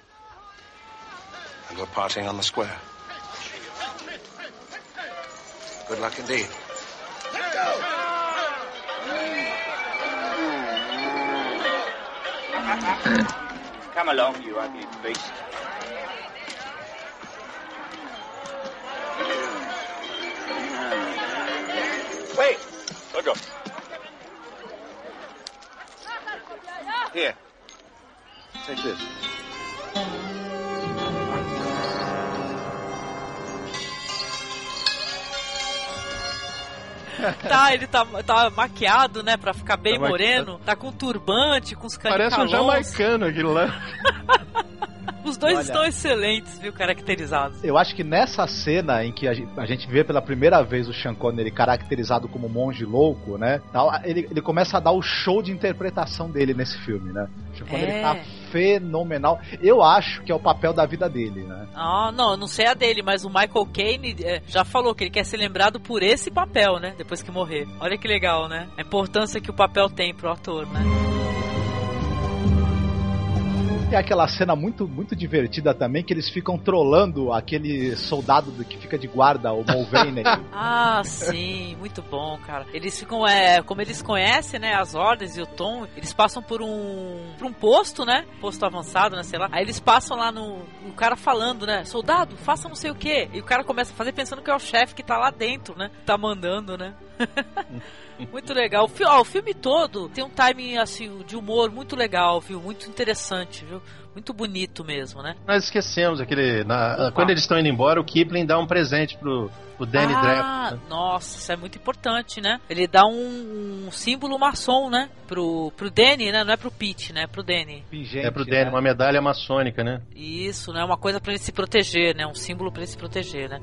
And we're parting on the square. Good luck indeed. Come along, you ugly beast. Wait! Look up. Here. Take this. Tá, ele tá, tá maquiado, né, pra ficar bem Tá moreno. Tá com turbante, com os Parece um jamaicano aquilo lá. Os dois Olha. estão excelentes, viu, caracterizados. Eu acho que nessa cena em que a gen- a gente vê pela primeira vez o Sean Connery caracterizado como monge louco, né? tal, Ele, ele começa a dar o show de interpretação dele nesse filme, né? O Sean Connery É. tá fenomenal. Eu acho que é o papel da vida dele, né? Ah, não, não sei a dele, mas o Michael Caine é, já falou que ele quer ser lembrado por esse papel, né? Depois que morrer. Olha que legal, né? A importância que o papel tem pro ator, né? Tem aquela cena muito, muito divertida também, que eles ficam trolando aquele soldado que fica de guarda, o Mulvaney. ah, sim, muito bom, cara. Eles ficam, é, como eles conhecem, né, as ordens e o tom, eles passam por um, por um posto, né, posto avançado, né, sei lá. Aí eles passam lá no, o cara falando, né, soldado, faça não sei o que. E o cara começa a fazer pensando que é o chefe que tá lá dentro, né, tá mandando, né. muito legal. O, fi ó, o filme todo tem um timing assim de humor muito legal, viu? Muito interessante, viu? Muito bonito mesmo, né? Nós esquecemos aquele. Na, quando eles estão indo embora, o Kipling dá um presente pro, pro Danny ah, Draft. Né? Nossa, isso é muito importante, né? Ele dá um, um, símbolo maçom, né? Pro, pro Danny, né? Não é pro Pete, né? É pro Danny. Pingente, é pro Danny, né? uma medalha maçônica, né? Isso, né? Uma coisa para ele se proteger, né? Um símbolo para ele se proteger, né?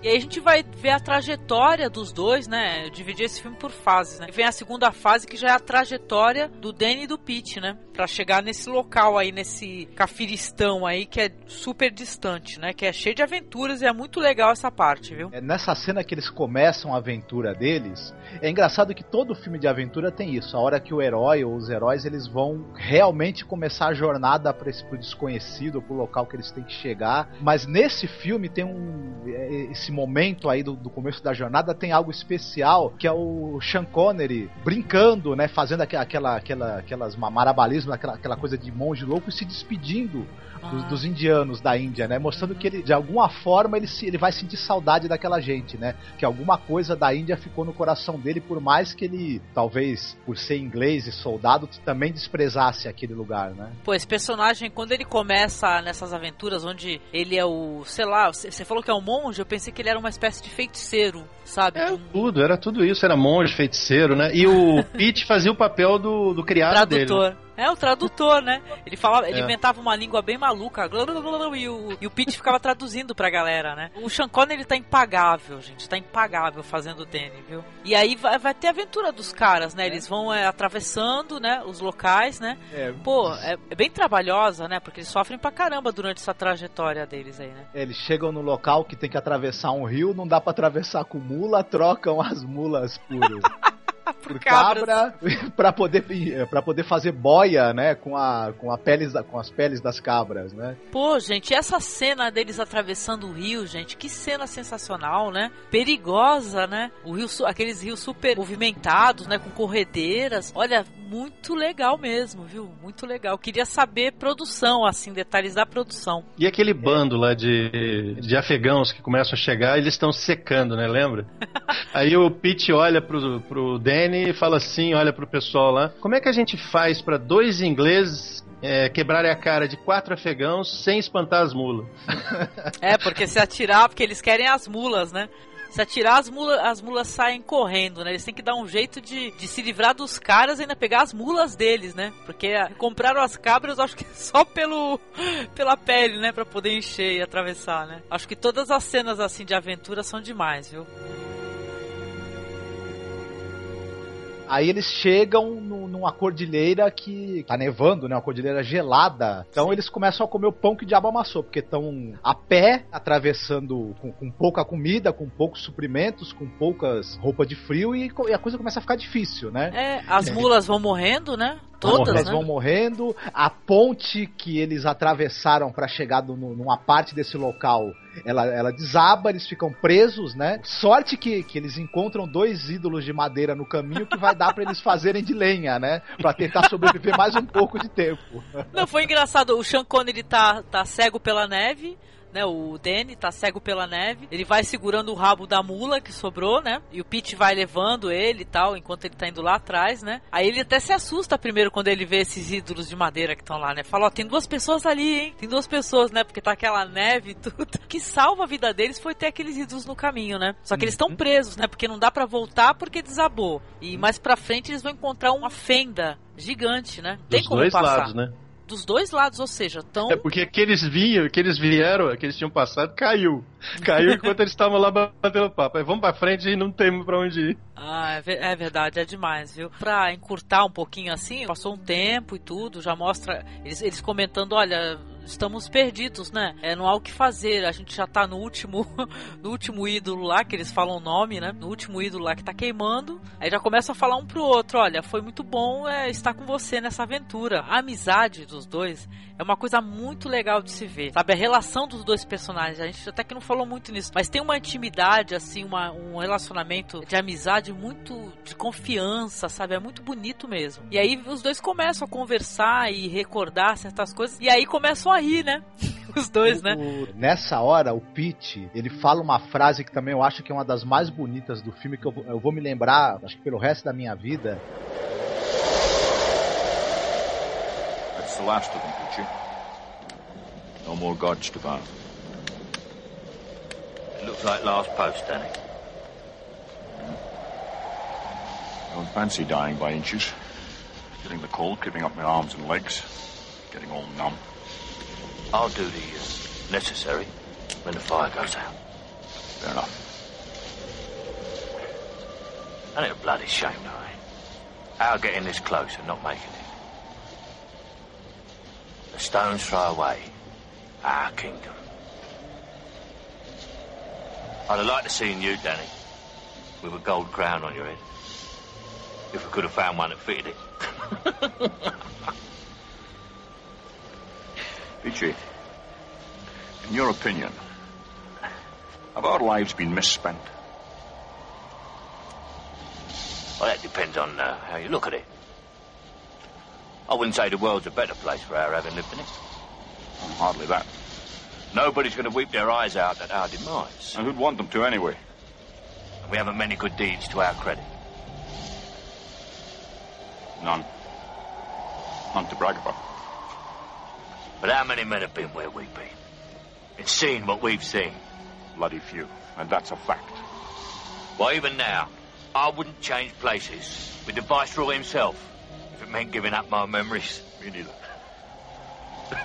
E aí a gente vai ver a trajetória dos dois, né? Eu dividi esse filme por fases, né? E vem a segunda fase que já é a trajetória do Danny e do Pete, né? Pra chegar nesse local aí, nesse Cafiristão aí, que é super distante, né? Que é cheio de aventuras e é muito legal essa parte, viu? É nessa cena que eles começam a aventura deles, é engraçado que todo filme de aventura tem isso. A hora que o herói ou os heróis eles vão realmente começar a jornada para esse pro desconhecido, pro local que eles têm que chegar. Mas nesse filme tem um é, esse momento aí do, do, começo da jornada tem algo especial, que é o Sean Connery brincando, né, fazendo aquela, aquela, aquelas marabalismos, aquela, aquela coisa de monge louco e se despedindo dos, dos, indianos da Índia, né? Mostrando que ele, de alguma forma, ele, se, ele vai sentir saudade daquela gente, né? Que alguma coisa da Índia ficou no coração dele, por mais que ele, talvez, por ser inglês e soldado, também desprezasse aquele lugar, né? Pô, esse personagem, quando ele começa nessas aventuras, onde ele é o, sei lá, você falou que é um monge, eu pensei que ele era uma espécie de feiticeiro, sabe? É, tudo, era tudo isso, era monge, feiticeiro, né? E o Pete fazia o papel do, do criado Tradutor. dele. É, o tradutor, né? Ele falava, ele é. inventava uma língua bem maluca, e o, e o Pete ficava traduzindo pra galera, né? O Sean Connery tá impagável, gente, tá impagável fazendo o Danny, viu? E aí vai, vai ter a aventura dos caras, né? Eles vão é, atravessando, né, os locais, né? É. Pô, é, é, bem trabalhosa, né? Porque eles sofrem pra caramba durante essa trajetória deles aí, né? Eles chegam no local que tem que atravessar um rio, não dá pra atravessar com mula, trocam as mulas por por cabra para poder para poder fazer boia, né, com a com a peles com as peles das cabras, né? Pô, gente, essa cena deles atravessando o rio, gente, que cena sensacional, né? Perigosa, né? O rio, aqueles rios super movimentados, né, com corredeiras. Olha, muito legal mesmo, viu? Muito legal. Queria saber produção, assim, detalhes da produção. E aquele bando lá de, de afegãos que começam a chegar, eles estão secando, né? Lembra? Aí o Pete olha pro, pro E fala assim, olha pro pessoal lá, como é que a gente faz para dois ingleses é, quebrarem a cara de quatro afegãos sem espantar as mulas. É, porque se atirar, porque eles querem as mulas, né? Se atirar, as mulas, as mulas saem correndo, né? Eles têm que dar um jeito de, de se livrar dos caras e ainda pegar as mulas deles, né? Porque ah, compraram as cabras, acho que só pelo, pela pele, né? Pra poder encher e atravessar, né? Acho que todas as cenas, assim, de aventura são demais, viu? Aí eles chegam no, numa cordilheira que tá nevando, né? Uma cordilheira gelada. Então Sim. eles começam a comer o pão que o diabo amassou, porque estão a pé, atravessando com, com, pouca comida, com poucos suprimentos, com poucas roupas de frio e, e, a coisa começa a ficar difícil, né? É, as mulas vão morrendo, né? Todas, Elas né? vão morrendo. A ponte que eles atravessaram para chegar no, numa parte desse local, ela, ela desaba, eles ficam presos, né? Sorte que, que eles encontram dois ídolos de madeira no caminho que vai dar para eles fazerem de lenha, né? Pra tentar sobreviver mais um pouco de tempo. Não, foi engraçado. O Sean Connery tá, tá cego pela neve né? O Danny tá cego pela neve. Ele vai segurando o rabo da mula que sobrou, né? E o Pete vai levando ele e tal, enquanto ele tá indo lá atrás, né? Aí ele até se assusta primeiro quando ele vê esses ídolos de madeira que estão lá, né? Fala, ó, tem duas pessoas ali, hein? Tem duas pessoas, né? Porque tá aquela neve e tudo. O que salva a vida deles foi ter aqueles ídolos no caminho, né? Só que eles estão uhum. presos, né? Porque não dá para voltar porque desabou. E mais pra frente eles vão encontrar uma fenda gigante, né? Tem Dos como dois passar. lados, né? Dos dois lados, ou seja, tão. É porque aqueles vinham, aqueles vieram, aqueles tinham passado, caiu. Caiu enquanto eles estavam lá batendo papo. Aí vamos pra frente e não temos pra onde ir. Ah, é, é verdade, é demais, viu? Pra encurtar um pouquinho assim, passou um tempo e tudo, já mostra eles, eles comentando, olha, estamos perdidos, né? É, não há o que fazer. A gente já tá no último, no último ídolo lá, que eles falam o nome, né? No último ídolo lá que tá queimando. Aí já começa a falar um pro outro: olha, foi muito bom é, estar com você nessa aventura. A amizade dos dois é uma coisa muito legal de se ver. Sabe, a relação dos dois personagens. A gente até que não falou muito nisso, mas tem uma intimidade, assim, uma, um relacionamento de amizade muito de confiança, sabe? É muito bonito mesmo. E aí os dois começam a conversar e recordar certas coisas. E aí começam a rir, né? Os dois, né? O, nessa hora, o Pete, ele fala uma frase que também eu acho que é uma das mais bonitas do filme, que eu, eu vou me lembrar, acho que pelo resto da minha vida. That's the last of them, Poochie. No more gods to bow. It looks like last post, Danny. Don't fancy dying by inches. Getting the cold, creeping up my arms and legs. Getting all numb. I'll do the uh, necessary when the fire goes out. Fair enough. And it's a bloody shame, though, eh? Our getting this close and not making it. The stones throw away our kingdom. I'd have liked to seen you, Danny, with a gold crown on your head. If we could have found one that fitted it. Peachy, in your opinion, have our lives been misspent? Well, that depends on uh, how you look at it. I wouldn't say the world's a better place for our having lived in it. Hardly that. Nobody's going to weep their eyes out at our demise. And who'd want them to anyway? And we haven't many good deeds to our credit. None. None to brag about. But how many men have been where we've been? And seen what we've seen? Bloody few. And that's a fact. Well, even now, I wouldn't change places with the Viceroy himself if it meant giving up my memories. Me neither.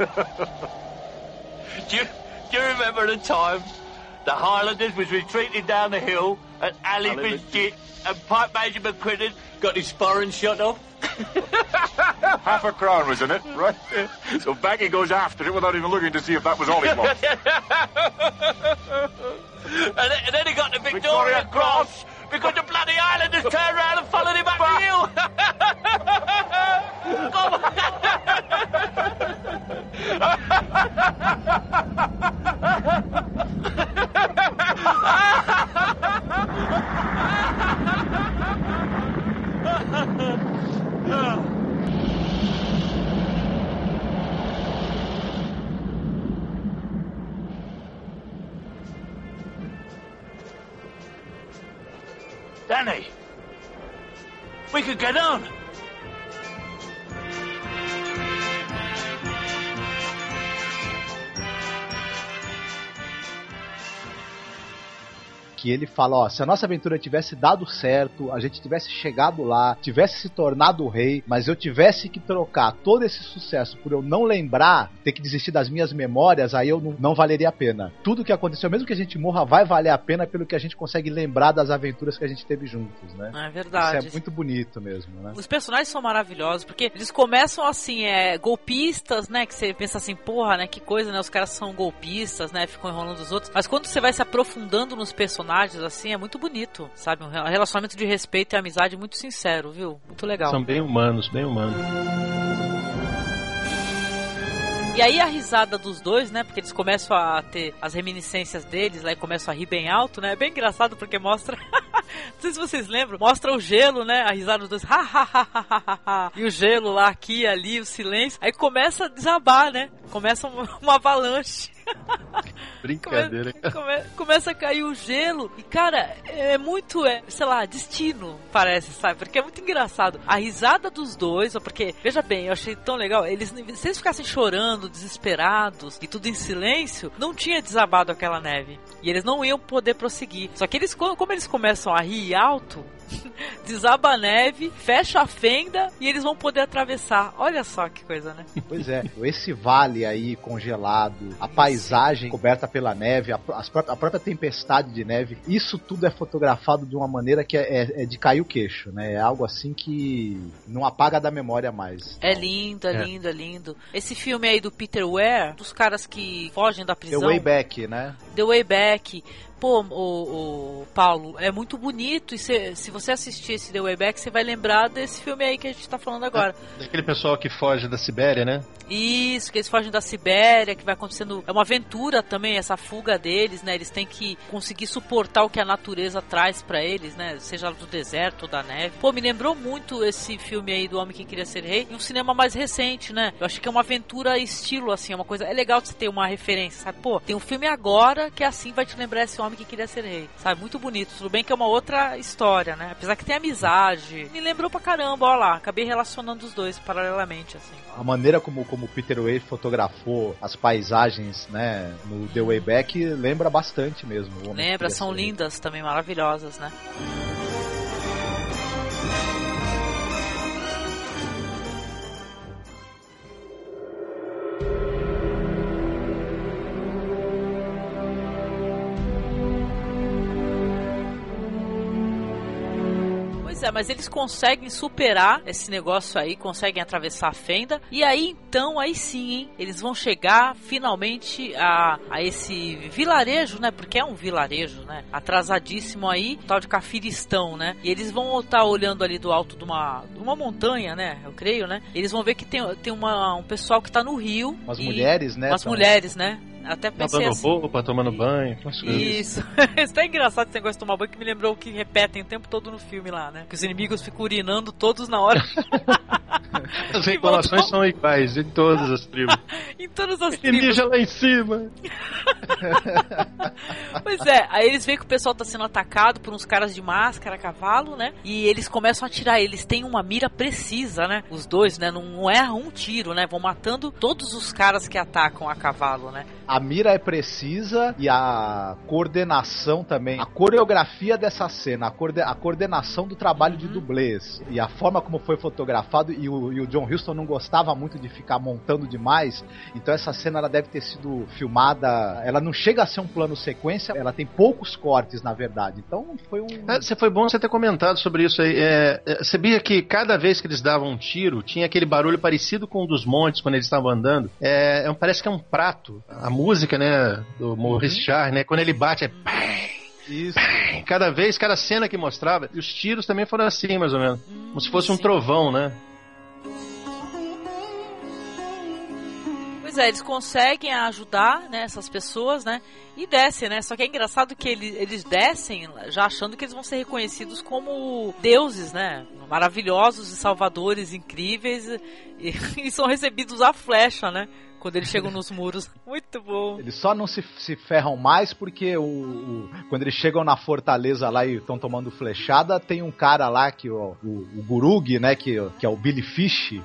do, you, do you remember the time the Highlanders was retreating down the hill and Ali Ali was was jit and Pipe Major McQuidden got his sporran shot off? Half a crown was in it, right? So back he goes after it without even looking to see if that was all he and, then, and then he got the Victoria, Victoria Cross because the bloody Islanders turned around and followed him up the hill. Danny, we could get on. Que ele fala, ó, se a nossa aventura tivesse dado certo, a gente tivesse chegado lá, tivesse se tornado rei, mas eu tivesse que trocar todo esse sucesso por eu não lembrar, ter que desistir das minhas memórias, aí eu não, não valeria a pena. Tudo que aconteceu, mesmo que a gente morra, vai valer a pena pelo que a gente consegue lembrar das aventuras que a gente teve juntos, né? É verdade. Isso é muito bonito mesmo, né? Os personagens são maravilhosos, porque eles começam assim, é, golpistas, né? Que você pensa assim, porra, né? Que coisa, né? Os caras são golpistas, né? Ficam enrolando os outros. Mas quando você vai se aprofundando nos personagens, assim, é muito bonito, sabe? Um relacionamento de respeito e amizade muito sincero, viu? Muito legal. São bem humanos, bem humanos. E aí a risada dos dois, né? Porque eles começam a ter as reminiscências deles lá e começam a rir bem alto, né? É bem engraçado porque mostra. Não sei se vocês lembram, mostra o gelo, né? A risada dos dois. E o gelo lá, aqui, ali, o silêncio. Aí começa a desabar, né? Começa uma avalanche. Brincadeira. Come, come, começa a cair o gelo. E, cara, é muito, é, sei lá, destino, parece, sabe? Porque é muito engraçado. A risada dos dois, porque, veja bem, eu achei tão legal. Eles, se eles ficassem chorando, desesperados e tudo em silêncio, não tinha desabado aquela neve. E eles não iam poder prosseguir. Só que eles, como eles começam a rir alto, desaba a neve, fecha a fenda e eles vão poder atravessar. Olha só que coisa, né? Pois é, esse vale aí congelado, a paisagem coberta pela neve, a, a própria tempestade de neve, isso tudo é fotografado de uma maneira que é, é, é, de cair o queixo, né? É algo assim que não apaga da memória mais. É lindo, é, é. lindo, é lindo. Esse filme aí do Peter Ware, dos caras que fogem da prisão. The Way Back, né? The Way Back pô, o, o Paulo, é muito bonito. E se, se você assistir esse The Way Back, você vai lembrar desse filme aí que a gente tá falando agora. É, daquele pessoal que foge da Sibéria, né? Isso, que eles fogem da Sibéria, que vai acontecendo. É uma aventura também, essa fuga deles, né? Eles têm que conseguir suportar o que a natureza traz para eles, né? Seja do deserto ou da neve. Pô, me lembrou muito esse filme aí do Homem que Queria Ser Rei, em um cinema mais recente, né? Eu acho que é uma aventura estilo, assim, é uma coisa. É legal você ter uma referência, sabe? Pô, tem um filme agora que assim vai te lembrar esse homem homem que queria ser rei. Sabe? Muito bonito. Tudo bem que é uma outra história, né? Apesar que tem amizade. Me lembrou pra caramba, ó lá. Acabei relacionando os dois paralelamente, assim. A maneira como, como Peter Way fotografou as paisagens, né, no The Way Back lembra bastante mesmo. Lembra, são lindas também, maravilhosas, né? É, mas eles conseguem superar esse negócio aí, conseguem atravessar a fenda. E aí então, aí sim, hein? Eles vão chegar finalmente a, a esse vilarejo, né? Porque é um vilarejo, né? Atrasadíssimo aí, tal de Cafiristão, né? E eles vão estar olhando ali do alto de uma, de uma montanha, né? Eu creio, né? Eles vão ver que tem, tem uma, um pessoal que tá no rio. Umas mulheres, né? Umas mulheres, né? Até pensei Lavando assim. roupa, tomando banho, Isso. Isso é engraçado esse negócio de tomar banho que me lembrou o que repetem o tempo todo no filme lá, né? Que os inimigos ficam urinando todos na hora. as reclamações são iguais em todas as tribos. em todas as tribos. Ninja lá em cima. Pois é, aí eles veem que o pessoal tá sendo atacado por uns caras de máscara, cavalo, né? E eles começam a atirar. Eles têm uma mira precisa, né? Os dois, né? Não, não erram um tiro, né? Vão matando todos os caras que atacam a cavalo, né? A mira é precisa e a coordenação também. A coreografia dessa cena, a, coorde a coordenação do trabalho de uhum. dublês e a forma como foi fotografado. E o, e o John Huston não gostava muito de ficar montando demais. Então essa cena ela deve ter sido filmada. Ela não chega a ser um plano sequência, ela tem poucos cortes, na verdade. Então foi um. É, você foi bom você ter comentado sobre isso aí. É, é, sabia que cada vez que eles davam um tiro, tinha aquele barulho parecido com o dos montes quando eles estavam andando. É, é parece que é um prato. A música, né, do Maurice uhum. Char, né, quando ele bate é isso. Cada vez, cada cena que mostrava, e os tiros também foram assim, mais ou menos. Hum, como se fosse sim. um trovão, né? Pois é, eles conseguem ajudar né, essas pessoas, né? E descem, né? Só que é engraçado que eles, eles descem já achando que eles vão ser reconhecidos como deuses, né? Maravilhosos e salvadores incríveis e, e são recebidos à flecha, né? quando eles chegam nos muros. Muito bom. Eles só não se, se ferram mais porque o, o quando eles chegam na fortaleza lá e estão tomando flechada, tem um cara lá que o, o, o Gurug, né, que, que é o Billy Fish,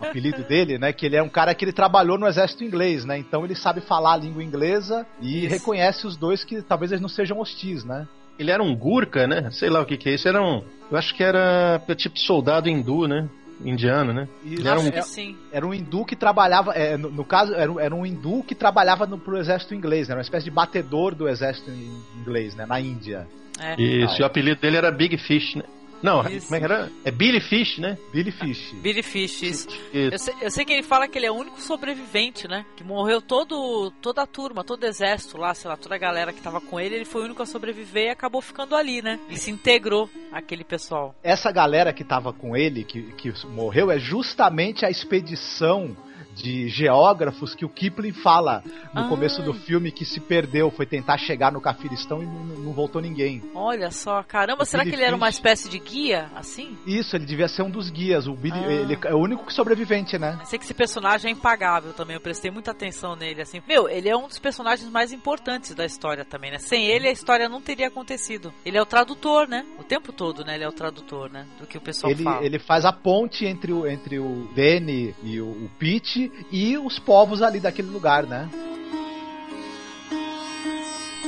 o apelido dele, né? Que ele é um cara que ele trabalhou no exército inglês, né? Então ele sabe falar a língua inglesa e isso. reconhece os dois que talvez eles não sejam hostis, né? Ele era um Gurkha, né? Sei lá o que que é isso. Era um... Eu acho que era tipo soldado hindu, né? indiano, né? Isso, era, um, era, era um hindu que trabalhava, é, no, no, caso, era, era, um hindu que trabalhava no, pro exército inglês, né? Era uma espécie de batedor do exército inglês, né? Na Índia. É. Isso, e o apelido dele era Big Fish, né? Não, isso. como é que era? É Billy Fish, né? Billy Fish. Billy Fish, isso. isso. Eu, sei, eu, sei, que ele fala que ele é o único sobrevivente, né? Que morreu todo, toda a turma, todo o exército lá, sei lá, toda a galera que tava com ele, ele foi o único a sobreviver e acabou ficando ali, né? E se integrou aquele pessoal. Essa galera que tava com ele, que, que morreu, é justamente a expedição de geógrafos que o Kipling fala no ah. começo do filme que se perdeu, foi tentar chegar no Cafiristão e não, não voltou ninguém. Olha só, caramba, o será Billy que ele era uma espécie de guia, assim? Isso, ele devia ser um dos guias. O Billy, ah. ele é o único sobrevivente, né? Eu sei que esse personagem é impagável também, eu prestei muita atenção nele, assim. Meu, ele é um dos personagens mais importantes da história também, né? Sem ele a história não teria acontecido. Ele é o tradutor, né? O tempo todo, né? Ele é o tradutor, né? Do que o pessoal ele, fala. Ele faz a ponte entre o, entre o Danny e o, o Pete e os povos ali daquele lugar, né?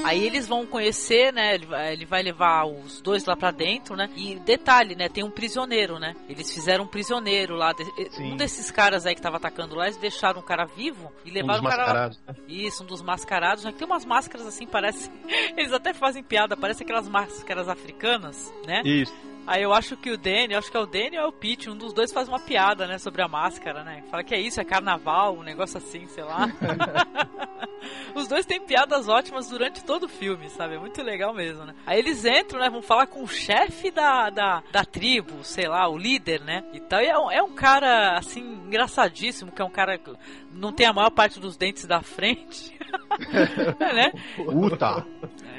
Aí eles vão conhecer, né? Ele vai, levar os dois lá pra dentro, né? E detalhe, né? Tem um prisioneiro, né? Eles fizeram um prisioneiro lá. Sim. um desses caras aí que tava atacando lá, eles deixaram o cara vivo e levaram dos o cara lá. mascarados, né? Isso, um dos mascarados, né? Tem umas máscaras assim, parece. Eles até fazem piada, parece aquelas máscaras africanas, né? Isso. Aí eu acho que o Danny, acho que é o Danny ou é o Pete, um dos dois faz uma piada, né, sobre a máscara, né? Fala que é isso, é carnaval, um negócio assim, sei lá. Os dois têm piadas ótimas durante todo o filme, sabe? É muito legal mesmo, né? Aí eles entram, né? Vão falar com o chefe da, da, da tribo, sei lá, o líder, né? E tal. E é um, é um cara, assim, engraçadíssimo, que é um cara que não tem a maior parte dos dentes da frente. é, né? Uta.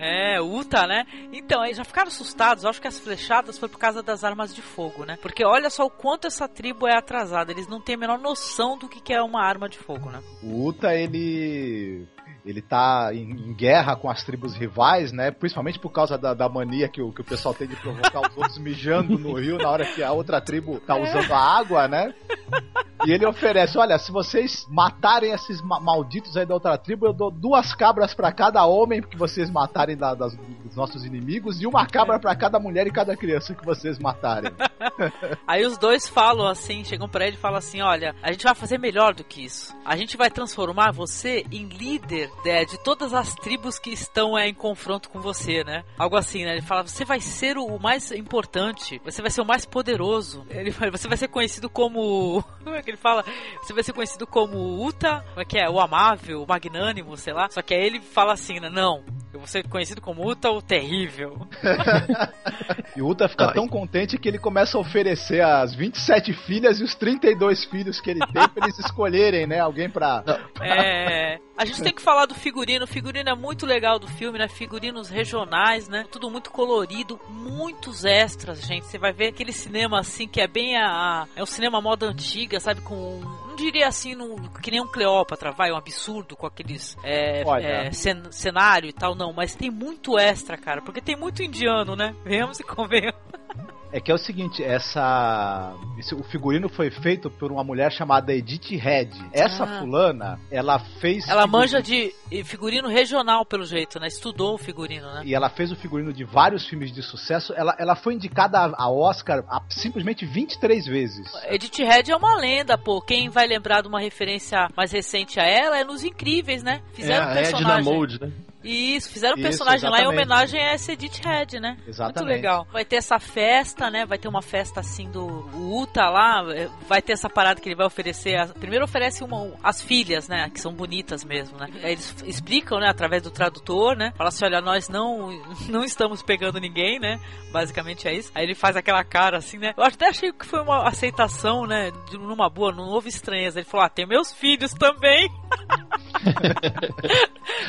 É, Uta, né? Então, aí já ficaram assustados. Acho que as flechadas foi por causa das armas de fogo, né? Porque olha só o quanto essa tribo é atrasada. Eles não têm a menor noção do que é uma arma de fogo, né? O Uta, ele. Ele tá em, em guerra com as tribos rivais, né? Principalmente por causa da, da mania que o, que o pessoal tem de provocar os outros mijando no rio na hora que a outra tribo tá usando a água, né? E ele oferece: olha, se vocês matarem esses ma- malditos aí da outra tribo, eu dou duas cabras pra cada homem que vocês matarem da- das- dos nossos inimigos e uma cabra pra cada mulher e cada criança que vocês matarem. Aí os dois falam assim, chegam pra ele e falam assim: olha, a gente vai fazer melhor do que isso. A gente vai transformar você em líder é, de todas as tribos que estão é, em confronto com você, né? Algo assim, né? Ele fala: você vai ser o mais importante, você vai ser o mais poderoso. Ele fala, você vai ser conhecido como. Como é que ele fala? Você vai ser conhecido como Uta, como é que é? O amável, o magnânimo, sei lá. Só que aí ele fala assim, né? Não. Eu vou ser conhecido como Uta o terrível. E o Uta fica tão contente que ele começa a oferecer as 27 filhas e os 32 filhos que ele tem pra eles escolherem, né? Alguém pra. É. A gente tem que falar do figurino. O figurino é muito legal do filme, né? Figurinos regionais, né? Tudo muito colorido, muitos extras, gente. Você vai ver aquele cinema assim que é bem a. é um cinema moda antiga, sabe? Com. Não diria assim, num- que nem um Cleópatra, vai, um absurdo com aqueles é, é, cen- cenário e tal, não. Mas tem muito extra, cara. Porque tem muito indiano, né? Venhamos e convenhamos. É que é o seguinte, essa. esse- o figurino foi feito por uma mulher chamada Edith Head. Essa Ah. fulana, ela fez. Ela figurino- manja de figurino regional, pelo jeito, né? Estudou o figurino, né? E ela fez o figurino de vários filmes de sucesso. Ela, ela foi indicada a, a Oscar a- simplesmente 23 vezes. Edith Head é uma lenda, pô. Quem vai lembrar de uma referência mais recente a ela é nos Incríveis, né? É Fizeram a um Edna personagem. Mode, né? Isso, fizeram um Isso, personagem lá em homenagem a essa Edith Head, né? Exatamente. Muito legal. Vai ter essa festa, né? Vai ter uma festa assim do o Uta lá. é, Vai ter essa parada que ele vai oferecer. a- Primeiro oferece uma, as filhas, né? Que são bonitas mesmo, né? Aí Eles explicam, né? Através do tradutor, né? Fala assim: olha, nós não, não estamos pegando ninguém, né? Basicamente é isso. Aí ele faz aquela cara assim, né? Eu até achei que foi uma aceitação, né? De, numa boa, não houve estranheza. Ele falou: ah, tem meus filhos também.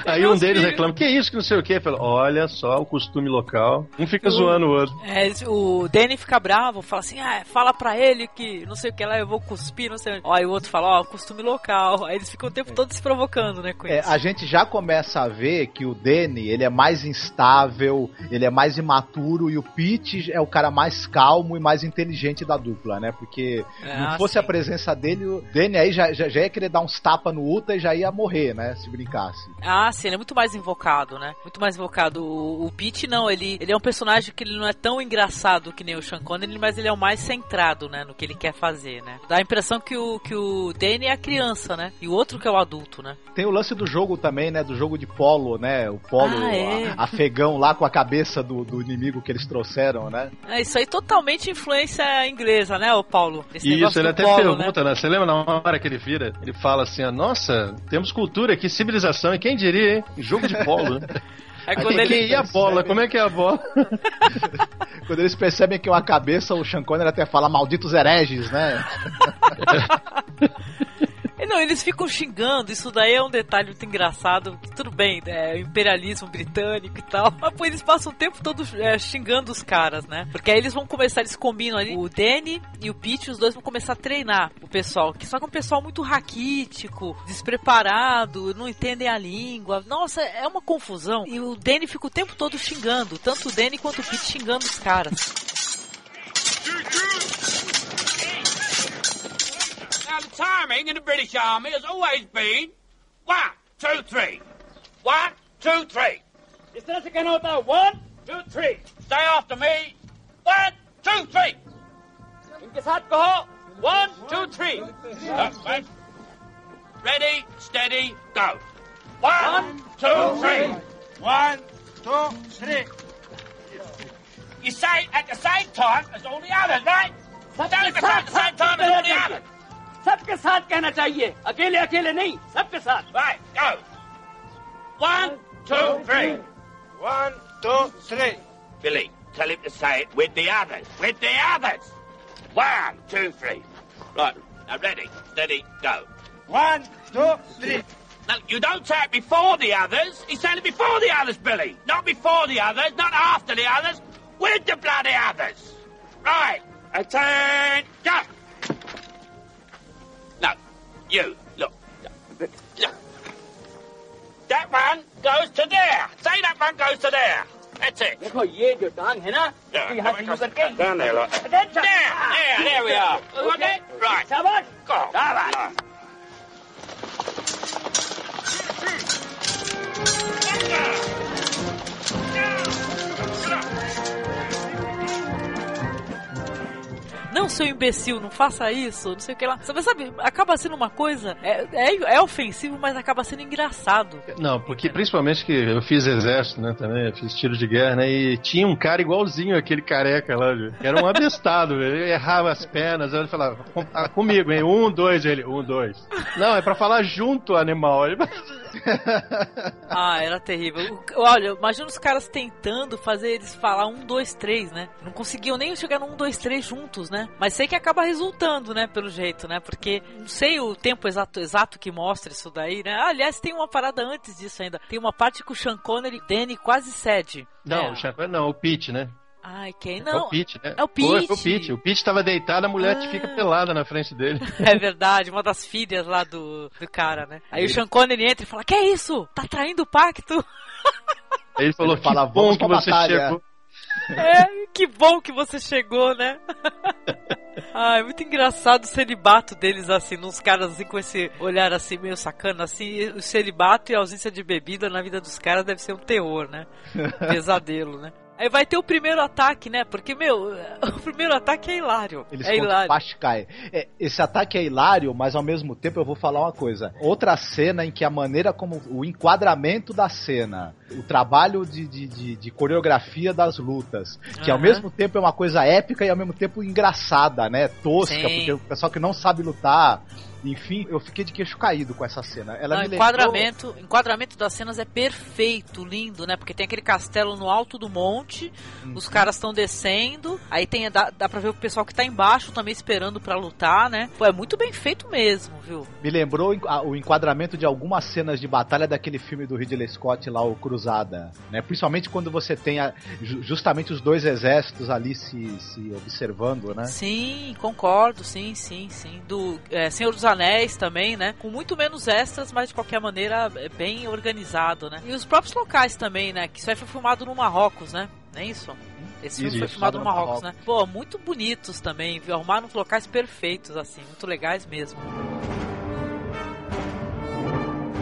Aí um deles filhos. Reclama, que isso, que não sei o que. Fala, olha só o costume local. Um fica zoando o outro. É, o Danny fica bravo, fala assim, ah, fala pra ele que não sei o que lá, eu vou cuspir, não sei onde. E o outro fala, ó, costume local. Aí eles ficam o tempo todo se provocando, né, com É, isso. a gente já começa a ver que o Danny ele é mais instável, ele é mais imaturo e o Pete é o cara mais calmo e mais inteligente da dupla, né? Porque É, não ah, fosse sim. a presença dele, o Danny aí já, já, já ia querer dar uns tapas no Uta e já ia morrer, né? Se brincasse. Ah, sim, ele é muito mais invocado, né? Muito mais invocado. O, o Pete, não, ele, ele é um personagem que ele não é tão engraçado que nem o Sean Connery, mas ele é o mais centrado, né? No que ele quer fazer, né? Dá a impressão que o, que o Danny é a criança, né? E o outro que é o adulto, né? Tem o lance do jogo também, né? Do jogo de polo, né? O polo Ah, é. a- afegão lá com a cabeça do, do inimigo que eles trouxeram, né? É isso aí totalmente influência inglesa, né, o Paulo? Esse isso, ele até polo, né? pergunta, né? Você lembra na hora que ele vira? Ele fala assim, ó, nossa, temos cultura aqui, civilização, e quem diria, hein? Jogo de polo, né? Aí Aí quando ele E a bola? Como é que é a bola? Quando eles percebem que é uma cabeça, o Sean Connery até fala malditos hereges, né? E Não, eles ficam xingando, isso daí é um detalhe muito engraçado. Tudo bem, é o imperialismo britânico e tal. Mas pô, eles passam o tempo todo é, xingando os caras, né? Porque aí eles vão começar, eles combinam ali. O Danny e o Pete, os dois vão começar a treinar o pessoal. Que só que é um pessoal muito raquítico, despreparado, não entendem a língua. Nossa, é uma confusão. E o Danny fica o tempo todo xingando, tanto o Danny quanto o Pete xingando os caras. Now, the timing in the British Army has always been one, two, three. One, two, three. Distance again out there. One, two, three. Stay after me. One, two, three. इनके साथ कहो. One, two, three. Uh, right. Ready, steady, go. One, two, three. One, two, three. You say at the same time as all the others, right? Don't say at the same time as all the others. सबके साथ कहना चाहिए अकेले अकेले नहीं सबके साथ Right, go. One, two, three. One, two, three. Billy, tell him to say it with the others. With the others. One, two, three. Right, now ready, steady, go. One, two, three. No, you don't say it before the others. He's saying it before the others, Billy. Not before the others, not after the others. With the bloody others. Right. Attention. Go. No, you. Look. Look. That one goes to there. Say that one goes to there. That's it. देखो ये जो टांग है ना Yeah, इसको यहाँ से यूं करके Down there, look. Attention. There, there, there we are. Got it? Right. शाबाश Go. शाबाश Não, seu imbecil, não faça isso, não sei o que lá. Sabe, sabe acaba sendo uma coisa. É, é, é ofensivo, mas acaba sendo engraçado. Não, porque principalmente que eu fiz exército, né, também, eu fiz tiro de guerra, né, e tinha um cara igualzinho aquele careca lá, era um abestado, ele errava as pernas, ele falava, "Com- ah, comigo, hein, um, dois, ele, um, dois. Não, é pra falar junto, animal. Ele- Ah, era terrível. Olha, imagina os caras tentando fazer eles falar um, dois, três, né? Não conseguiam nem chegar no um, dois, três juntos, né? Mas sei que acaba resultando, né? Pelo jeito, né? Porque não sei o tempo exato, exato que mostra isso daí, né? Ah, aliás, tem uma parada antes disso ainda. Tem uma parte que o Sean Connery, Danny quase cede. Não, É. o Chapéu não, o Pete, né? Ai, quem É não? o Pete, né? É o Foi, foi Pete. o Pete. O Pete tava deitado, a mulher Ah. fica pelada na frente dele. É verdade, uma das filhas lá do, do cara, né? Aí o Sean Connery entra e fala: Que é isso? Tá traindo o pacto? Aí ele falou, Ele fala, que bom "Vamos que você batalha." chegou. É, que bom que você chegou, né? Ai, muito engraçado o celibato deles, assim, nos caras assim, com esse olhar assim, meio sacana, assim, o celibato e a ausência de bebida na vida dos caras deve ser um terror, né? Pesadelo, né? Aí vai ter o primeiro ataque, né? Porque, meu, o primeiro ataque é hilário. Eles é hilário. Pashkai. É, esse ataque é hilário, mas ao mesmo tempo eu vou falar uma coisa. Outra cena em que a maneira como o enquadramento da cena, o trabalho de, de, de- de coreografia das lutas, que ao Aham. mesmo tempo é uma coisa épica e ao mesmo tempo engraçada, né? Tosca, Sim. porque o pessoal que não sabe lutar. Enfim, eu fiquei de queixo caído com essa cena. Ela Não, me lembrou- enquadramento, enquadramento das cenas é perfeito, lindo, né? Porque tem aquele castelo no alto do monte, Uhum. os caras estão descendo, aí tem dá, dá pra ver o pessoal que tá embaixo também esperando pra lutar, né? Pô, é muito bem feito mesmo, viu? Me lembrou o enquadramento de algumas cenas de batalha daquele filme do Ridley Scott lá, o Cruzada, né? Principalmente quando você tem a- ju- justamente os dois exércitos ali se, se observando, né? Sim, concordo, sim, sim, sim. Do é, Senhor dos Anéis também, né? Com muito menos extras, mas de qualquer maneira é bem organizado, né? E os próprios locais também, né? Que isso aí foi filmado no Marrocos, né? Não é isso? Esse filme Isso, foi filmado no no Marrocos, né? Pô, muito bonitos também, viu? Arrumaram locais perfeitos, assim, muito legais mesmo.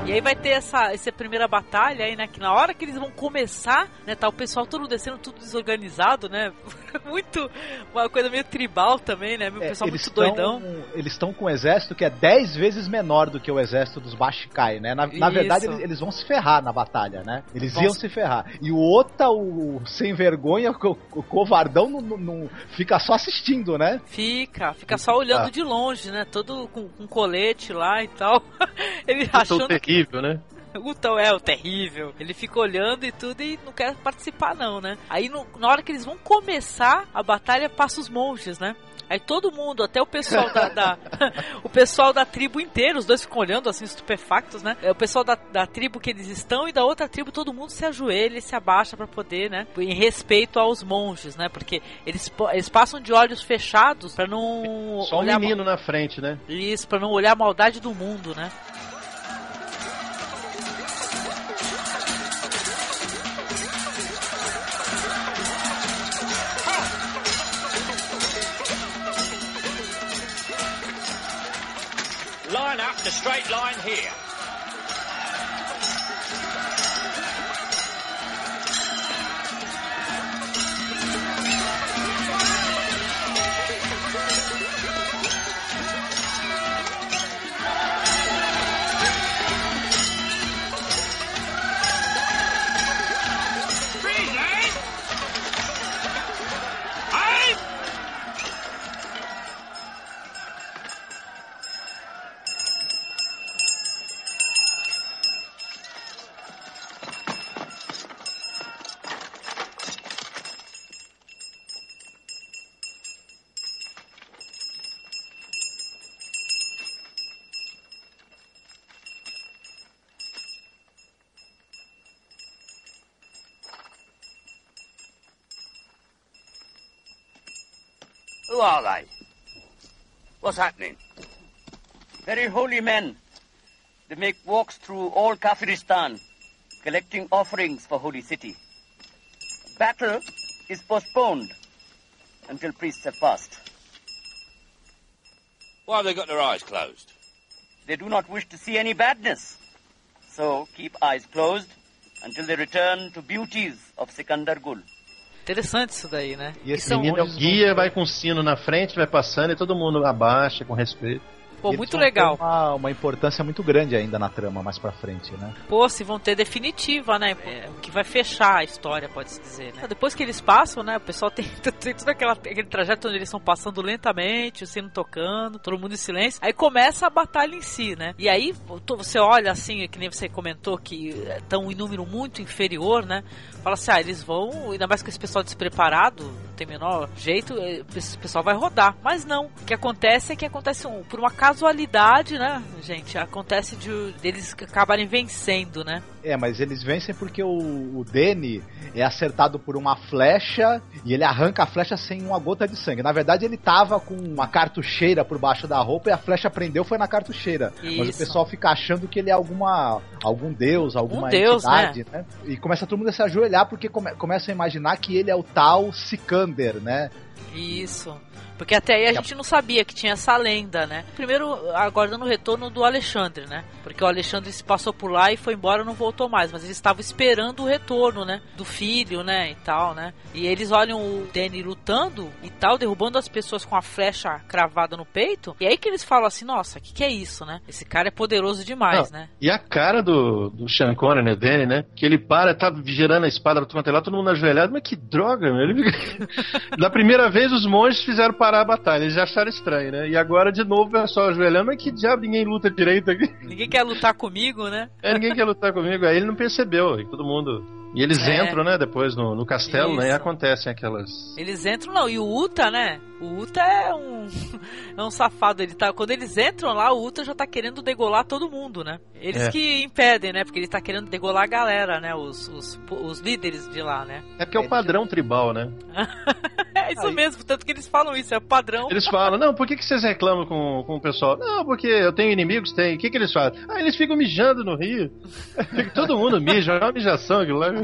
E aí vai ter essa, essa primeira batalha aí, né? Que na hora que eles vão começar, né? Tá o pessoal todo descendo, tudo desorganizado, né? muito. Uma coisa meio tribal também, né? O É, pessoal eles muito doidão. tão- Eles estão com um exército que é 10 vezes menor do que o exército dos Bashikai, né? Na, na verdade, eles, eles vão se ferrar na batalha, né? Eles Vão iam se- ferrar. E o Ota, o, sem vergonha, o, o covardão, não, não- não- fica só assistindo, né? Fica, fica só olhando Ah. de longe, né? Todo com, com colete lá e tal. Ele achando que terrível, né? O Tão é o terrível. Ele fica olhando e tudo e não quer participar, não, né? Aí no- na hora que eles vão começar a batalha, passa os monges, né? Aí todo mundo, até o pessoal da, da- o pessoal da tribo inteira, os dois ficam olhando assim, estupefactos, né? É o pessoal da, da tribo que eles estão e da outra tribo, todo mundo se ajoelha e se abaixa pra poder, né? Em respeito aos monges, né? Porque eles, eles passam de olhos fechados pra não Só um menino na frente, né? isso, pra não olhar a maldade do mundo, né? Line up a straight line here. Who are they? What's happening? Very holy men. They make walks through all Kafiristan, collecting offerings for Holy City. Battle is postponed until priests have passed. Why have they got their eyes closed? They do not wish to see any badness. So keep eyes closed until they return to beauties of Sikandar Gul. Interessante isso daí, né? E esse menino é o guia, vai com o sino na frente, vai passando e todo mundo abaixa com respeito. Pô, muito legal. Uma, uma importância muito grande ainda na trama mais pra frente, né? Pô, se vão ter definitiva, né? É, que vai fechar a história, pode-se dizer, né? Depois que eles passam, né? O pessoal tem, tem todo aquela, aquele trajeto onde eles estão passando lentamente, o sino tocando, todo mundo em silêncio. Aí começa a batalha em si, né? E aí você olha assim, que nem você comentou, que estão em número muito inferior, né? Fala assim, ah, eles vão, ainda mais com esse pessoal despreparado, não tem menor jeito, esse pessoal vai rodar. Mas não. O que acontece é que acontece um, por uma casualidade, né, gente? Acontece de deles acabarem vencendo, né? É, mas eles vencem porque o, o Danny é acertado por uma flecha e ele arranca a flecha sem uma gota de sangue. Na verdade, ele tava com uma cartucheira por baixo da roupa e a flecha prendeu foi na cartucheira. Isso. Mas o pessoal fica achando que ele é alguma algum deus, alguma um deus, entidade, né? né? E começa todo mundo a se ajoelhar porque come, começa a imaginar que ele é o tal Sikander, né? Isso. Porque até aí a gente não sabia que tinha essa lenda, né? Primeiro, aguardando o retorno do Alexandre, né? Porque o Alexandre se passou por lá e foi embora não voltou mais. Mas eles estavam esperando o retorno, né? Do filho, né? E tal, né? E eles olham o Danny lutando e tal, derrubando as pessoas com a flecha cravada no peito. E aí que eles falam assim: nossa, o que, que é isso, né? Esse cara é poderoso demais, não, né? E a cara do, do Sean Connery, né? Danny, né? Que ele para, tá girando a espada pra tomar lá, todo mundo ajoelhado. Mas que droga, meu. Ele fica... da primeira vez, os monges fizeram parar a batalha. Eles já acharam estranho, né? E agora, de novo, o pessoal ajoelhando. Mas que diabo, ninguém luta direito aqui. Ninguém quer lutar comigo, né? É, ninguém quer lutar comigo. Aí ele não percebeu. E todo mundo e eles é. entram, né, depois no, no castelo, Isso. né, e acontecem aquelas... Eles entram, não, e o Uta, né, o Uta é um é um safado, ele tá, quando eles entram lá, o Uta já tá querendo degolar todo mundo, né, eles é. que impedem, né, porque ele tá querendo degolar a galera, né, os, os, os líderes de lá, né. É porque é o padrão tribal, né. é isso Aí. mesmo, tanto que eles falam isso, é o padrão. Eles falam, não, por que, que vocês reclamam com, com o pessoal? Não, porque eu tenho inimigos, tem, o que que eles fazem? Ah, eles ficam mijando no rio, todo mundo mija, é uma mijação aquilo lá.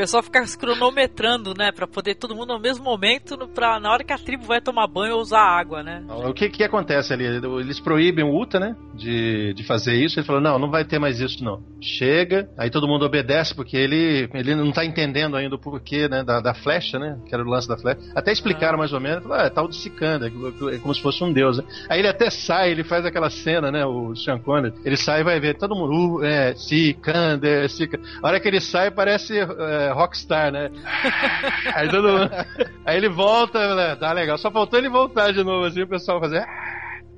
pessoal fica cronometrando, né? Pra poder todo mundo ao mesmo momento, pra, na hora que a tribo vai tomar banho ou usar água, né? O que que acontece ali? Eles proíbem o Uta, né? De, de fazer isso. Ele falou: não, não vai ter mais isso, não. Chega, aí todo mundo obedece, porque ele, ele não tá entendendo ainda o porquê, né? Da, da flecha, né? Que era o lance da flecha. Até explicaram ah. mais ou menos: ah, é tal de Sicanda, é como se fosse um deus, né? Aí ele até sai, ele faz aquela cena, né? O Sean Connery. Ele sai e vai ver todo mundo, uh, é, Sicanda, Sicanda. A hora que ele sai, parece. É, rockstar, né? aí, todo, aí ele volta, né? Tá legal. Só faltou ele voltar de novo, assim, o pessoal fazer.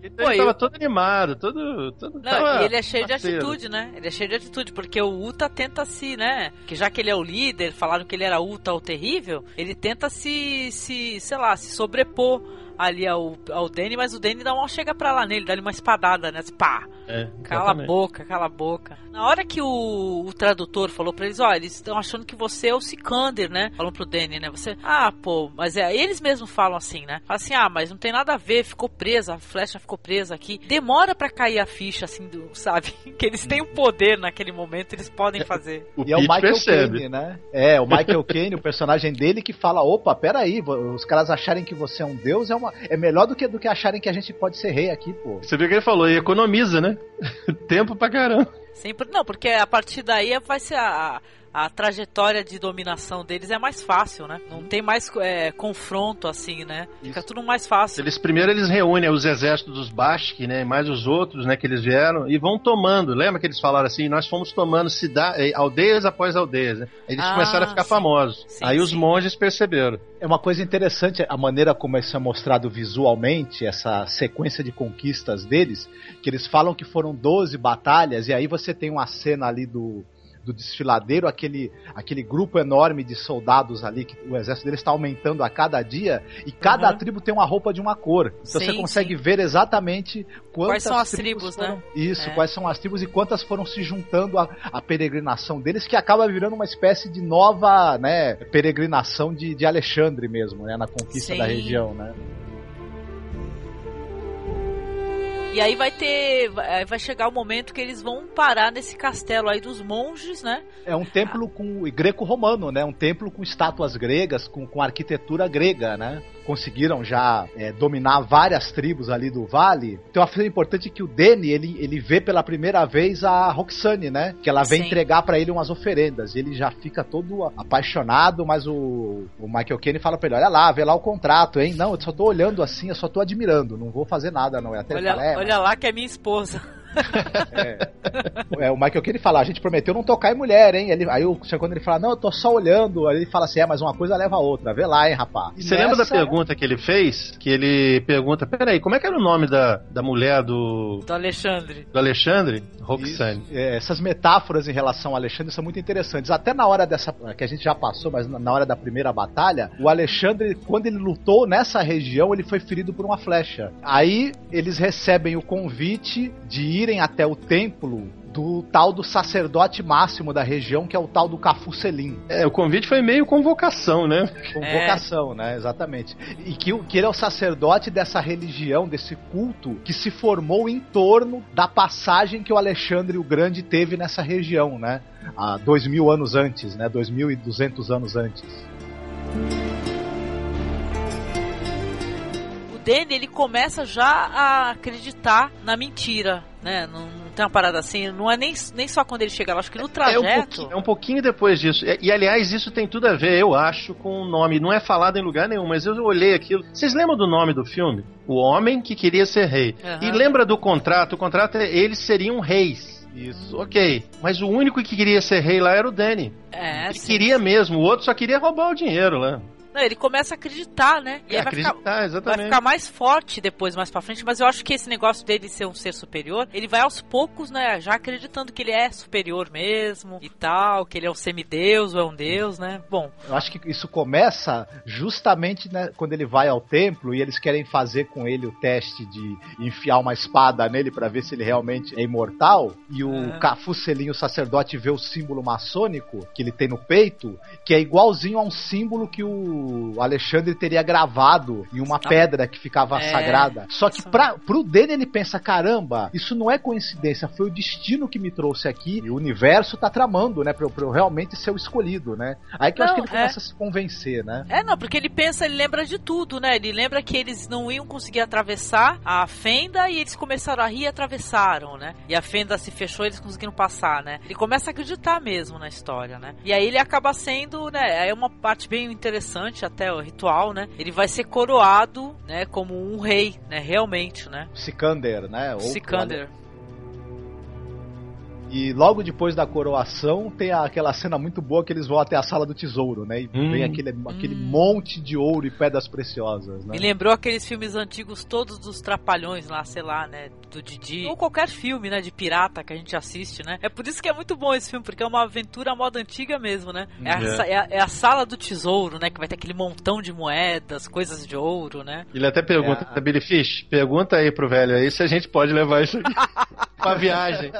Então Pô, ele tava eu... todo animado, todo. todo Não, e ele é cheio parceiro. de atitude, né? Ele é cheio de atitude, porque o Uta tenta se, né? Que já que ele é o líder, falaram que ele era Uta o terrível, ele tenta se, se sei lá, se sobrepor ali ao, ao Danny, mas o Danny dá uma chega pra lá nele, dá-lhe uma espadada, né? Pá! É, cala a boca, cala a boca. Na hora que o, o tradutor falou pra eles, ó, eles estão achando que você é o Sikander, né? Falam pro Danny, né? Você, ah, pô, mas é, eles mesmos falam assim, né? Falam assim, ah, mas não tem nada a ver, ficou presa, a flecha ficou presa aqui. Demora pra cair a ficha, assim, do, sabe? Que eles têm o um poder naquele momento, eles podem é, fazer. O e é o Michael Caine, né? É, o Michael Caine, o personagem dele, que fala, opa, peraí, os caras acharem que você é um deus é, uma, é melhor do que, do que acharem que a gente pode ser rei aqui, pô. Você viu o que ele falou, e economiza, né? Tempo pra caramba. Sempre, não, porque a partir daí vai ser a, a trajetória de dominação deles é mais fácil, né? Não tem mais é, confronto assim, né? Fica Isso. tudo mais fácil. Eles primeiro eles reúnem os exércitos dos Bashk, né? Mais os outros, né? Que eles vieram e vão tomando. Lembra que eles falaram assim? Nós fomos tomando cidade, eh, aldeias após aldeias. Né? Eles ah, começaram a ficar sim. famosos. Sim, Aí sim. os monges perceberam. É uma coisa interessante a maneira como isso é mostrado visualmente, essa sequência de conquistas deles, que eles falam que foram 12 batalhas e aí você tem uma cena ali do do desfiladeiro, aquele, aquele grupo enorme de soldados ali, que o exército deles está aumentando a cada dia, e cada uhum. tribo tem uma roupa de uma cor. Então sim, você consegue sim. ver exatamente quantas quais são as tribos, foram, né? Isso, é. quais são as tribos e quantas foram se juntando à, à peregrinação deles, que acaba virando uma espécie de nova né, peregrinação de, de Alexandre mesmo, né? Na conquista sim. da região, né? E aí vai ter. Vai chegar o momento que eles vão parar nesse castelo aí dos monges, né? É um templo com greco-romano, né? Um templo com estátuas gregas, com, com arquitetura grega, né? Conseguiram já é, dominar várias tribos ali do vale. Tem uma coisa importante que o Danny, ele, ele vê pela primeira vez a Roxane, né? Que ela vem Sim. entregar pra ele umas oferendas. E ele já fica todo apaixonado, mas o, o Michael Caine fala pra ele, olha lá, vê lá o contrato, hein? Não, eu só tô olhando assim, eu só tô admirando, não vou fazer nada, não. É até Olha, fala, é, olha lá que é minha esposa. É, o Michael Caine fala, a gente prometeu não tocar em mulher, hein? Ele, aí o quando ele fala, não, eu tô só olhando, aí ele fala assim, é, mas uma coisa leva a outra, vê lá, hein, rapaz. Você lembra da pergunta que ele fez? Que ele pergunta, peraí, como é que era o nome da, da mulher do, Do Alexandre. do Alexandre? Roxane. É, essas metáforas em relação ao Alexandre são muito interessantes. Até na hora dessa. que a gente já passou, mas na- hora da primeira batalha, o Alexandre, quando ele lutou nessa região, ele foi ferido por uma flecha. Aí eles recebem o convite de irem até o templo do tal do sacerdote máximo da região, que é o tal do Cafu Selim. É, o convite foi meio convocação, né? Convocação, né? Exatamente. E que, o- que ele é o sacerdote dessa religião, desse culto, que se formou em torno da passagem que o Alexandre o Grande teve nessa região, né? Há dois mil anos antes, né? Dois mil e duzentos anos antes. Danny, ele começa já a acreditar na mentira, né? Não, não tem uma parada assim, não é nem, nem só quando ele chega lá, acho que no É um, trajeto. pouquinho, é um pouquinho depois disso. E, e, aliás, isso tem tudo a ver, eu acho, com o nome. Não é falado em lugar nenhum, mas eu olhei aquilo. Vocês lembram do nome do filme? O Homem que Queria Ser Rei. Aham. E lembra do contrato? O contrato é eles seriam reis. Isso. Ok. Mas o único que queria ser rei lá era o Danny. É, Ele sim. queria mesmo, o outro só queria roubar o dinheiro lá. Não, ele começa a acreditar, né? E É, aí vai ficar, acreditar, vai exatamente. ficar mais forte depois, mais pra frente, mas eu acho que esse negócio dele ser um ser superior, ele vai aos poucos, né, já acreditando que ele é superior mesmo e tal, que ele é um semideus ou é um deus, né? Bom, Eu acho que isso começa justamente né, quando ele vai ao templo e eles querem fazer com ele o teste de enfiar uma espada nele pra ver se ele realmente é imortal. E o É. Cafu Selim, o sacerdote, vê o símbolo maçônico que ele tem no peito, que é igualzinho a um símbolo que o Alexandre teria gravado em uma pedra que ficava É. sagrada. Só que pra, pro Dene ele pensa: caramba, isso não é coincidência, foi o destino que me trouxe aqui e o universo tá tramando, né? Pra, eu- pra eu realmente ser o escolhido, né? Aí que eu acho Não, que ele é. começa a se convencer, né? É, não, porque ele pensa, ele lembra de tudo, né? Ele lembra que eles não iam conseguir atravessar a fenda e eles começaram a rir e atravessaram, né? E a fenda se fechou e eles conseguiram passar, né? Ele começa a acreditar mesmo na história, né? E aí ele acaba sendo, né? É uma parte bem interessante até o ritual, né? Ele vai ser coroado, né? Como um rei, né? Realmente, né? Sikander, né? Ou- Sikander. E logo depois da coroação tem aquela cena muito boa que eles vão até a sala do tesouro, né? E Hum. vem aquele, aquele monte de ouro e pedras preciosas, né? Me lembrou aqueles filmes antigos todos dos trapalhões lá, sei lá, né? Do Didi. Ou qualquer filme, né? De pirata que a gente assiste, né? É por isso que é muito bom esse filme, porque é uma aventura à moda antiga mesmo, né? É, a, É. é a- é a sala do tesouro, né? Que vai ter aquele montão de moedas, coisas de ouro, né? Ele até pergunta, É. Billy Fish, pergunta aí pro velho aí se a gente pode levar isso aqui pra viagem.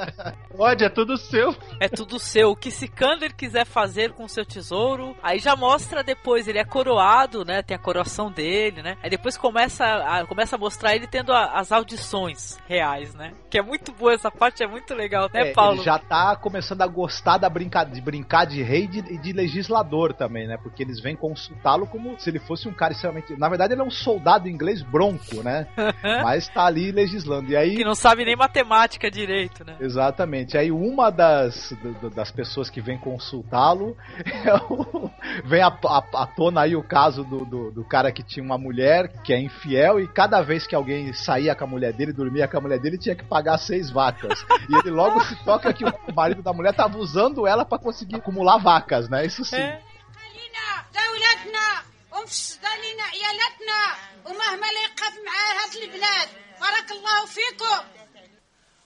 Pode, é tudo seu. É tudo seu. O que Sikander quiser fazer com o seu tesouro, aí já mostra depois, ele é coroado, né? Tem a coroação dele, né? Aí depois começa a, começa a mostrar ele tendo a- as audições reais, né? Que é muito boa essa parte, é muito legal, né, É, Paulo? Ele já tá começando a gostar da brinca... de brincar de rei e de, de legislador também, né? Porque eles vêm consultá-lo como se ele fosse um cara extremamente. Na verdade, ele é um soldado inglês bronco, né? Mas tá ali legislando. E aí. Que não sabe nem matemática direito, né? Exatamente. Aí uma das, das pessoas que vem consultá-lo é vem à, à, à, tona aí o caso do, do, do, cara que tinha uma mulher que é infiel e cada vez que alguém saía com a mulher dele, dormia com a mulher dele, tinha que pagar seis vacas. E ele logo se toca que o marido da mulher tava usando ela para conseguir acumular vacas, né? Isso sim. É.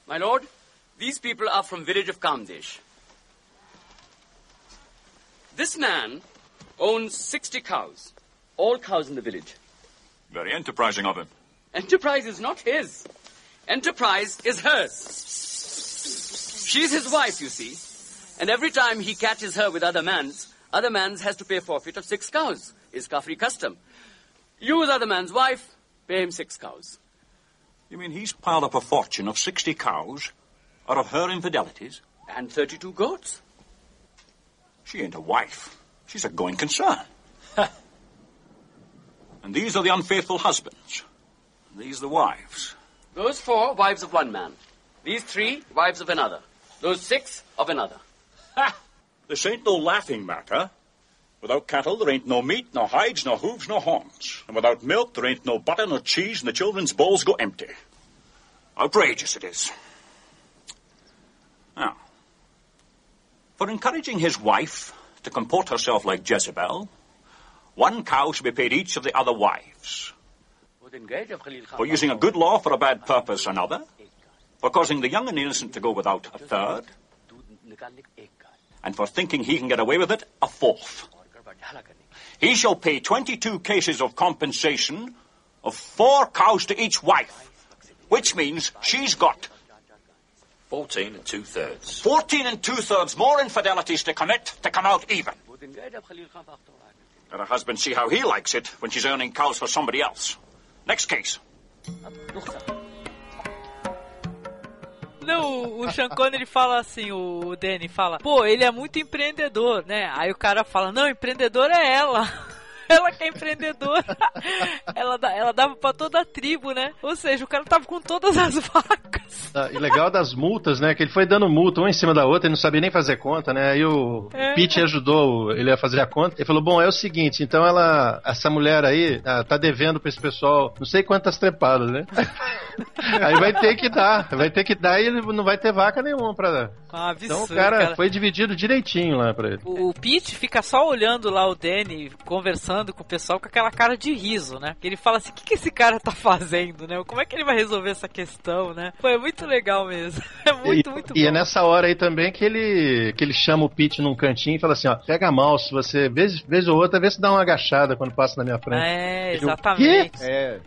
My lord, these people are from village of Kamdesh. This man owns 60 cows. All cows in the village. Very enterprising of him. Enterprise is not his. Enterprise is hers. She's his wife, you see. And every time he catches her with other man's, other man's has to pay forfeit of six cows. Is Kafri custom. Use other man's wife, pay him six cows. You mean he's piled up a fortune of 60 cows out of her infidelities? And 32 goats. She ain't a wife. She's a going concern. and these are the unfaithful husbands. And these the wives. Those four, wives of one man. These three, wives of another. Those six, of another. Ha! This ain't no laughing matter. Without cattle, there ain't no meat, no hides, no hooves, no horns. And without milk, there ain't no butter, nor cheese, and the children's bowls go empty. Outrageous it is. Now, for encouraging his wife to comport herself like Jezebel, one cow should be paid each of the other wives. For using a good law for a bad purpose, another. For causing the young and innocent to go without, a third. And for thinking he can get away with it, a fourth. He shall pay 22 cases of compensation of four cows to each wife, which means she's got 14 and two thirds. 14 and two thirds more infidelities to commit to come out even. Let her husband see how he likes it when she's earning cows for somebody else. Next case. Não, o Sean Connery fala assim, o Danny fala, pô, ele é muito empreendedor, né? Aí o cara fala, não, empreendedor é ela. Ela que é empreendedora. ela, ela dava pra toda a tribo, né? Ou seja, o cara tava com todas as vacas. Ah, E legal das multas, né? Que ele foi dando multa uma em cima da outra e não sabia nem fazer conta, né? Aí o É. Pete ajudou ele a fazer a conta. Ele falou: Bom, é o seguinte, então ela, essa mulher aí, ah, tá devendo pra esse pessoal não sei quantas trepadas, né? aí vai ter que dar, vai ter que dar e ele não vai ter vaca nenhuma pra. Ah, Então o absurdo, cara, cara. foi dividido direitinho lá pra ele. O Pete fica só olhando lá o Danny, conversando com o pessoal com aquela cara de riso, né? Ele fala assim, o que, que esse cara tá fazendo, né? Como é que ele vai resolver essa questão, né? Foi muito legal mesmo. É muito, e, muito e bom. é nessa hora aí também que ele, que ele chama o Pete num cantinho e fala assim, ó, pega mal, se você, vez, vez ou outra, vê se dá uma agachada quando passa na minha frente. É, exatamente. quê? É.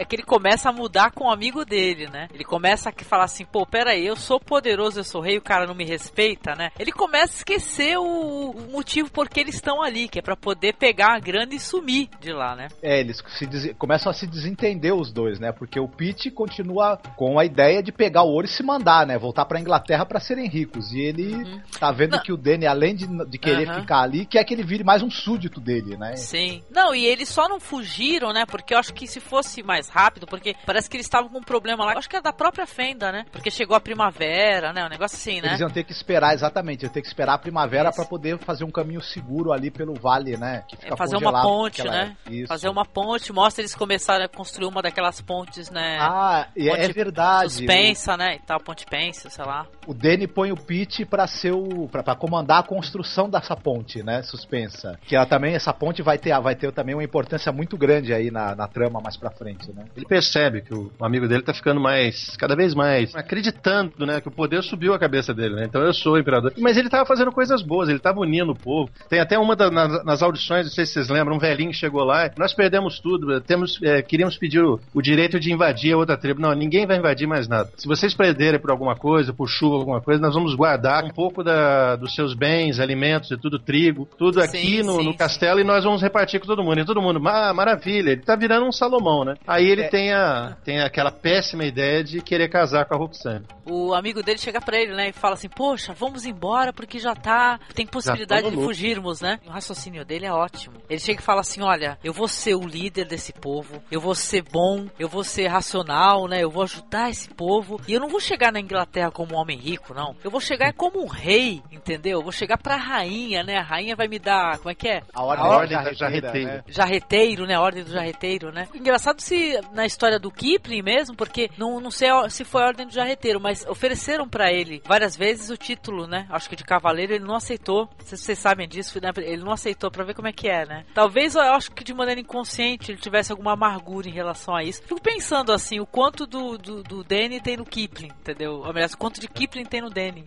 É que ele começa a mudar com o amigo dele, né? Ele começa a falar assim, pô, peraí, eu sou poderoso, eu sou rei, o cara não me respeita, né? Ele começa a esquecer o, o motivo por que eles estão ali, que é pra poder pegar a grana e sumir de lá, né? É, eles des- começam a se desentender os dois, né? Porque o Pete continua com a ideia de pegar o ouro e se mandar, né? Voltar pra Inglaterra pra serem ricos. E ele tá vendo que o Danny, além de, de querer Aham. ficar ali, quer que ele vire mais um súdito dele, né? Sim. Não, e eles só não fugiram, né? Porque eu acho que se fosse mais rápido, porque parece que eles estavam com um problema lá, eu acho que é da própria Fenda, né? Porque chegou a primavera, né? Um negócio assim, né? Eles iam ter que esperar, exatamente, iam ter que esperar a primavera pra poder fazer um caminho seguro ali pelo vale, né? É fazer uma ponte, né? Isso. Fazer uma ponte, mostra eles começarem a construir uma daquelas pontes, né? Ah, é, Ponte verdade. Suspensa, né? E tal, ponte pensa, sei lá. O Danny põe o Pete pra ser o. Pra, pra comandar a construção dessa ponte, né? Suspensa. Que ela também, essa ponte vai ter, vai ter também uma importância muito grande aí na, na trama mais pra frente, né? Ele percebe que o amigo dele tá ficando mais, cada vez mais, acreditando, né, que o poder subiu a cabeça dele, né? Então eu sou o imperador. Mas ele tava fazendo coisas boas, ele tava unindo o povo. Tem até uma da- nas, nas audições, não sei se vocês lembram, um velhinho chegou lá, nós perdemos tudo, temos, é, queríamos pedir o, o direito de invadir a outra tribo. Não, ninguém vai invadir mais nada. Se vocês perderem por alguma coisa, por chuva, alguma coisa, nós vamos guardar um pouco da, dos seus bens, alimentos e tudo, trigo, tudo aqui Sim, no, sim, no castelo e nós vamos repartir com todo mundo. E todo mundo, ah, maravilha, ele tá virando um Salomão, né? Aí ele É. tem, a, tem aquela péssima ideia de querer casar com a Roxane. O amigo dele chega pra ele, né? E fala assim: Poxa, vamos embora porque já tá. Tem possibilidade de lucro." fugirmos, né? O raciocínio dele é ótimo. Ele chega e fala assim: Olha, eu vou ser o líder desse povo, eu vou ser bom, eu vou ser racional, né? Eu vou ajudar esse povo. E eu não vou chegar na Inglaterra como um homem rico, não. Eu vou chegar como um rei, entendeu? Eu vou chegar pra rainha, né? A rainha vai me dar. Como é que é? A ordem, A ordem da da jarreteira, jarreteira. né? Jarreteiro, né? A Ordem do Jarreteiro, né? Engraçado se na história do Kipling mesmo, porque não, não sei se foi a Ordem do Jarreteiro, mas ofereceram pra ele várias vezes o título, né? Acho que de cavaleiro ele não aceitou. Se vocês sabem disso, né? ele não aceitou pra ver como é que é, né? Talvez eu acho que de maneira inconsciente ele tivesse alguma amargura em relação a isso. Fico pensando assim, o quanto do, do, do Danny tem no Kipling, entendeu? Ou melhor, o quanto de Kipling tem no Danny.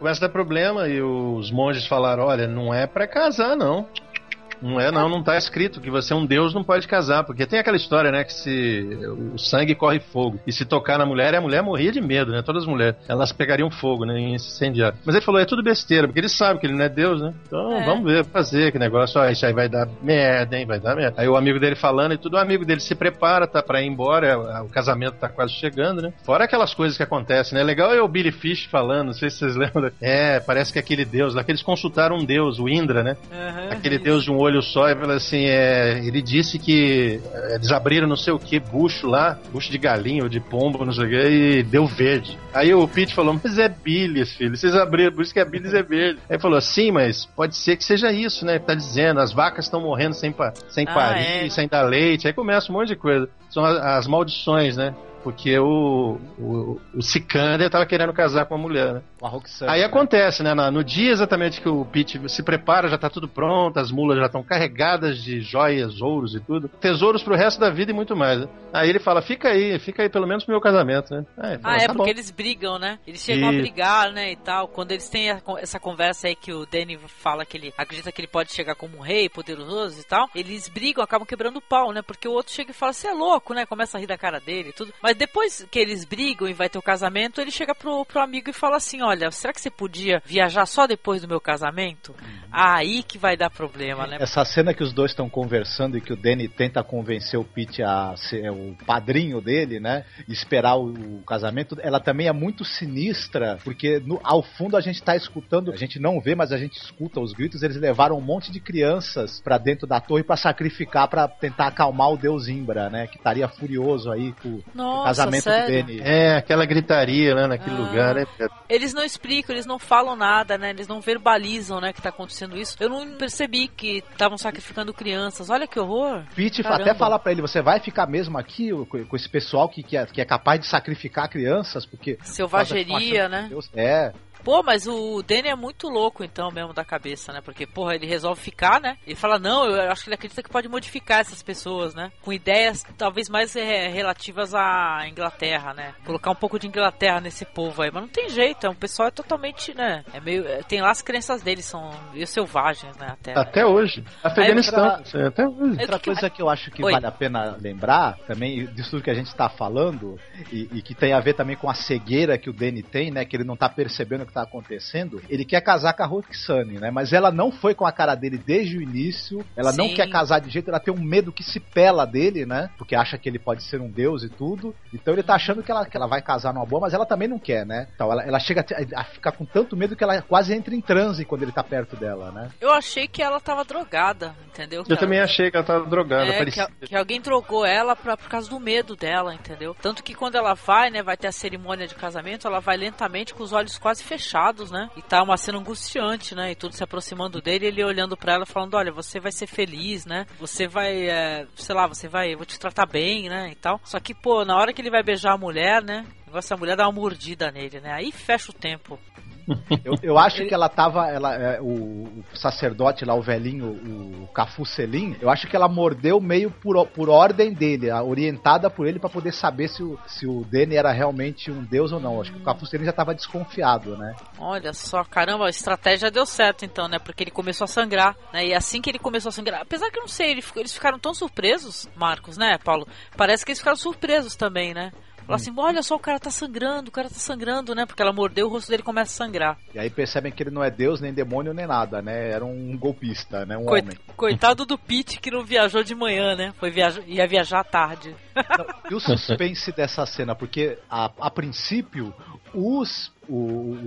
Começa a dar problema e os monges falaram: olha, não é pra casar, não. Não é, não, não tá escrito que você é um deus não pode casar, porque tem aquela história, né, que se o sangue corre fogo e se tocar na mulher, a mulher morria de medo, né? Todas as mulheres, elas pegariam fogo, né, em incendiar. Mas ele falou, é tudo besteira, porque ele sabe que ele não é deus, né? Então, É. vamos ver, fazer que negócio, ó, isso aí vai dar merda, hein, vai dar merda. Aí o amigo dele falando e tudo, o amigo dele se prepara, tá pra ir embora, o casamento tá quase chegando, né? Fora aquelas coisas que acontecem, né? Legal é o Billy Fish falando, não sei se vocês lembram. É, parece que aquele deus lá, que eles consultaram um deus, o Indra, né? Aquele deus de um olho só, e fala assim: é, ele disse que é, eles abriram não sei o que, bucho lá, bucho de galinha ou de pombo, não sei o que, e deu verde. Aí o Pete falou: Mas é Billis, filho, vocês abriram, por isso que a Billis é verde. Aí falou: Sim, mas pode ser que seja isso, né? Tá dizendo, as vacas estão morrendo sem, pa sem Ah, parir, é. sem dar leite. Aí começa um monte de coisa. São as, as maldições, né? Porque o, o, o Sikander tava querendo casar com a mulher, né? Com a Roxane, Aí né? acontece, né? No dia exatamente que o Pete se prepara, já tá tudo pronto, as mulas já estão carregadas de joias, ouros e tudo. Tesouros pro resto da vida e muito mais. né? Aí ele fala: fica aí, fica aí pelo menos pro meu casamento, né? Aí, fala, Ah, é, "Tá porque bom." eles brigam, né? Eles chegam a E- brigar, né, e tal. Quando eles têm a- essa conversa aí que o Danny fala que ele acredita que ele pode chegar como um rei poderoso e tal, eles brigam, acabam quebrando o pau, né? Porque o outro chega e fala, você é louco, né? Começa a rir da cara dele e tudo. Mas depois que eles brigam e vai ter o casamento, ele chega pro, pro amigo e fala assim, olha, será que você podia viajar só depois do meu casamento? Aí que vai dar problema, né? Essa cena que os dois estão conversando e que o Danny tenta convencer o Pete a ser o padrinho dele, né? Esperar o, casamento, ela também é muito sinistra, porque no- ao fundo a gente tá escutando, a gente não vê, mas a gente escuta os gritos. Eles levaram um monte de crianças pra dentro da torre pra sacrificar, pra tentar acalmar o deus Imbra, né? Que estaria furioso aí com o Nossa, casamento sério? do Danny. É, aquela gritaria, né, naquele Ah. lugar, né? Eles não explicam, eles não falam nada, né? Eles não verbalizam, né, que tá acontecendo isso. Eu não percebi que estavam sacrificando crianças. Olha que horror. Pete até fala pra ele, você vai ficar mesmo aqui com com esse pessoal que, que, é, que é capaz de sacrificar crianças, porque... Selvageria, né? Deus, é, Pô, mas o Danny é muito louco, então, mesmo da cabeça, né? Porque, porra, ele resolve ficar, né? Ele fala, não, eu acho que ele acredita que pode modificar essas pessoas, né? Com ideias talvez mais eh, relativas à Inglaterra, né? Colocar um pouco de Inglaterra nesse povo aí. Mas não tem jeito, é um pessoal é totalmente, né? É meio. é, Tem lá as crenças deles, são meio selvagens, né? Até. Até hoje. Afeganistão. Aí, até hoje. Outra coisa que eu acho que Oi. vale a pena lembrar, também disso tudo que a gente está falando, e, e que tem a ver também com a cegueira que o Danny tem, né? Que ele não tá percebendo que tá acontecendo. Ele quer casar com a Roxane, né? Mas ela não foi com a cara dele desde o início. Ela não Sim. quer casar de jeito, ela tem um medo que se pela dele, né? Porque acha que ele pode ser um deus e tudo. Então ele tá achando que ela, que ela vai casar numa boa, mas ela também não quer, né? Então ela, ela chega a, a ficar com tanto medo que ela quase entra em transe quando ele tá perto dela, né? Eu achei que ela tava drogada, entendeu? Que Eu também achei que ela tava drogada, É, que, parecia. a- que alguém drogou ela pra, por causa do medo dela, entendeu? Tanto que quando ela vai, né, vai ter a cerimônia de casamento, ela vai lentamente com os olhos quase fechados, né? E tá uma cena angustiante, né? E tudo se aproximando dele, ele olhando pra ela falando, olha, você vai ser feliz, né? Você vai, é, sei lá, você vai, vou te tratar bem, né? E tal. Só que, pô, na hora que ele vai beijar a mulher, né? Negócio da mulher dá uma mordida nele, né? Aí fecha o tempo. Eu, eu acho que ela tava. Ela, é, o, o sacerdote lá, o velhinho, o Cafu Selim, eu acho que ela mordeu meio por, por ordem dele, orientada por ele pra poder saber se o, se o Danny era realmente um deus ou não. Acho que o Cafu Selim já tava desconfiado, né? Olha só, caramba, a estratégia deu certo então, né? Porque ele começou a sangrar, né? E assim que ele começou a sangrar, apesar que eu não sei, ele eles ficaram tão surpresos, Marcos, né, Paulo? Parece que eles ficaram surpresos também, né? Falaram assim, olha só, o cara tá sangrando, o cara tá sangrando, né? Porque ela mordeu, o rosto dele começa a sangrar. E aí percebem que ele não é deus, nem demônio, nem nada, né? Era um golpista, né? Um Coit- homem. Coitado do Pete que não viajou de manhã, né? Foi viajar, ia viajar à tarde. E o suspense dessa cena, porque a, a princípio os, o-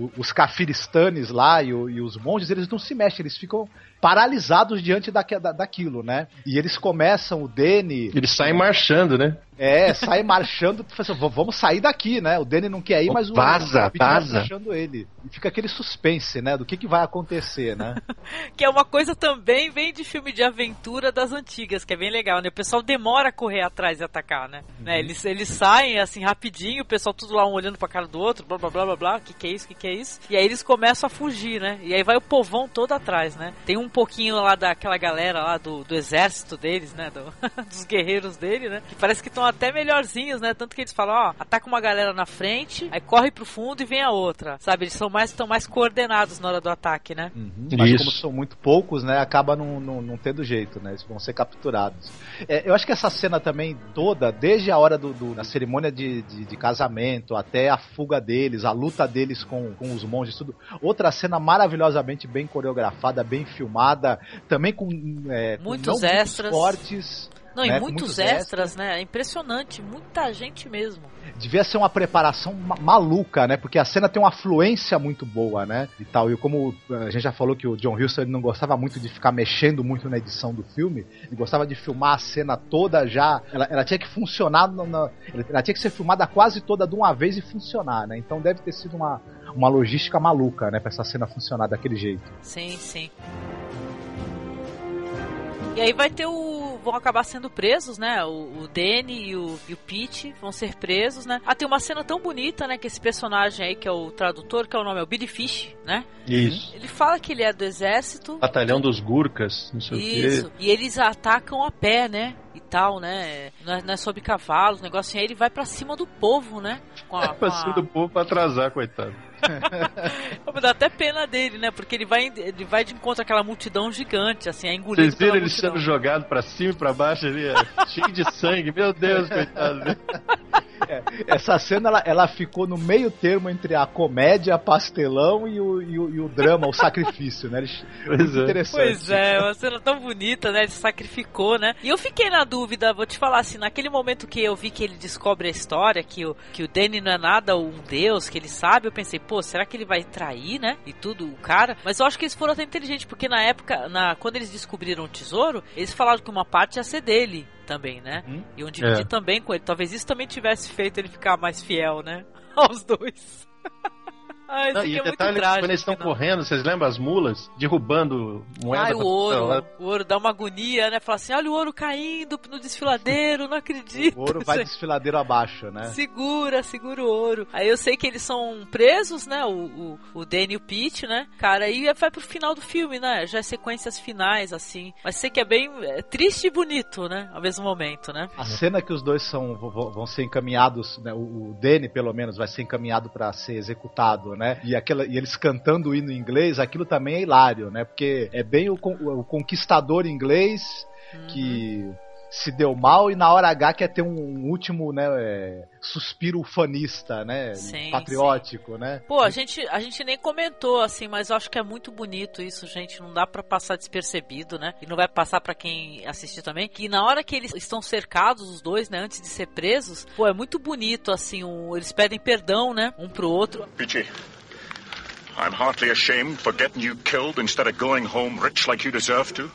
o- os cafiristanes lá e, o- e os monges, eles não se mexem, eles ficam paralisados diante daque- da, daquilo, né? E eles começam, o Danny... Eles saem marchando, né? É, sai marchando, fala assim, "V- vamos sair daqui, né? O Danny não quer ir, mas o Vaza, o Pete vai vaza. puxando ele. E fica aquele suspense, né? Do que, que vai acontecer, né? Que é uma coisa também bem de filme de aventura das antigas, que é bem legal, né? O pessoal demora a correr atrás e atacar, né? né? Eles, eles saem assim rapidinho, o pessoal tudo lá um olhando pra cara do outro, blá blá blá blá blá. O que, que é isso, o que, que é isso. E aí eles começam a fugir, né? E aí vai o povão todo atrás, né? Tem um pouquinho lá daquela galera lá do, do exército deles, né? Do, dos guerreiros dele, né? Que parece que estão até melhorzinhos, né? Tanto que eles falam, ó, ataca uma galera na frente, aí corre pro fundo e vem a outra. Sabe? Eles são mais, estão mais coordenados na hora do ataque, né? Uhum. Mas como são muito poucos, né? Acaba não, não, não tendo jeito, né? Eles vão ser capturados. É, eu acho que essa cena também toda, desde a hora do, do da cerimônia de, de, de, casamento até a fuga deles, a luta deles com, com os monges, tudo. Outra cena maravilhosamente bem coreografada, bem filmada, também com é, muitos com extras. fortes. Não, né? e muitos, muitos extras, extras, né? É impressionante, muita gente mesmo. Devia ser uma preparação ma maluca, né? Porque a cena tem uma fluência muito boa, né? E tal. E como a gente já falou que o John Huston ele não gostava muito de ficar mexendo muito na edição do filme, ele gostava de filmar a cena toda já. Ela, ela tinha que funcionar, na, ela tinha que ser filmada quase toda de uma vez e funcionar, né? Então deve ter sido uma, uma logística maluca, né? Pra essa cena funcionar daquele jeito. Sim, sim. E aí vai ter o. vão acabar sendo presos, né? O, o Danny e o, e o Pete vão ser presos, né? Ah, tem uma cena tão bonita, né? Que esse personagem aí, que é o tradutor, que é o nome, é o Billy Fish, né? Isso. Ele fala que ele é do exército. Batalhão dos Gurkas, não sei Isso. o quê. E eles atacam a pé, né? E tal, né? Não é, não é sobre cavalos, negócio aí, ele vai pra cima do povo, né? Com a, pra cima a... do povo pra atrasar, coitado. Me dá até pena dele, né? Porque ele vai, ele vai de encontro àquela multidão gigante, assim, é engolido Vocês viram ele sendo jogado pra cima e pra baixo ali, cheio de sangue, meu Deus, coitado. É, essa cena ela, ela, ficou no meio termo entre a comédia, pastelão e o, e o, e o drama, o sacrifício, né? Pois é. interessante. Pois é, uma cena tão bonita, né? Ele se sacrificou, né? E eu fiquei na dúvida, vou te falar assim, naquele momento que eu vi que ele descobre a história, que o, que o Danny não é nada um deus, que ele sabe, eu pensei, pô, será que ele vai trair, né? E tudo, o cara. Mas eu acho que eles foram até inteligentes, porque na época, na, quando eles descobriram o tesouro, eles falaram que uma parte ia ser dele também, né? Hum? E um dividir é. também com ele. Talvez isso também tivesse feito ele ficar mais fiel, né? Aos dois. Ai, não, e é detalhe, trágico, quando eles estão correndo, vocês lembram as mulas derrubando moeda? Ai, o ouro, o ouro dá uma agonia, né? Fala assim, olha o ouro caindo no desfiladeiro, não acredito. O ouro vai desfiladeiro abaixo, né? Segura, segura o ouro. Aí eu sei que eles são presos, né? O, o, o Danny e o Pete, né? Cara, aí vai pro final do filme, né? Já é sequências finais, assim. Mas sei que é bem é, triste e bonito, né? Ao mesmo momento, né? A cena que os dois são, vão ser encaminhados, né? O Danny, pelo menos, vai ser encaminhado para ser executado, né? E, aquela, e eles cantando o hino em inglês, aquilo também é hilário, né? Porque é bem o, o conquistador inglês uhum. que se deu mal e na hora H quer ter um, último, né, é, suspiro ufanista, né, sim, patriótico, sim. né? Pô, a gente, a gente nem comentou assim, mas eu acho que é muito bonito isso, gente, não dá para passar despercebido, né? E não vai passar para quem assistir também, que na hora que eles estão cercados os dois, né, antes de ser presos, pô, é muito bonito assim, um, eles pedem perdão, né, um pro outro. Pichi. I'm heartily ashamed for getting you killed instead of going home rich like you deserve to,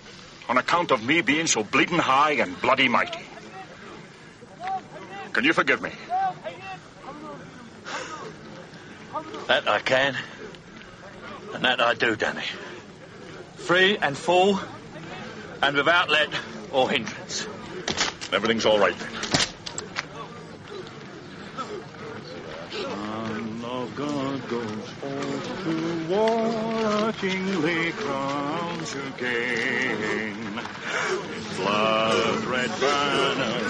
on account of me being so bleeding high and bloody mighty. Can you forgive me? That I can, and that I do, Danny. Free and full, and without let or hindrance. Everything's all right then. God goes forth to war, a kingly crown to gain. Blood red banner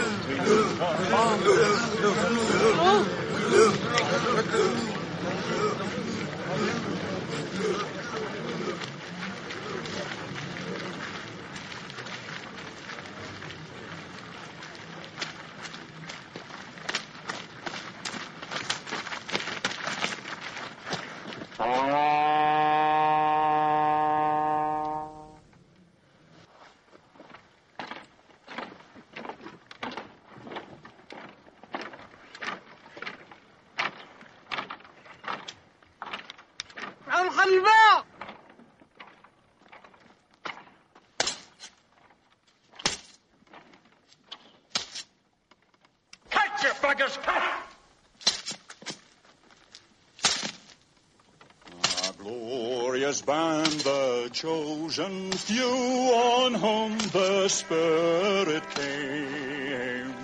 band, the chosen few on whom the Spirit came.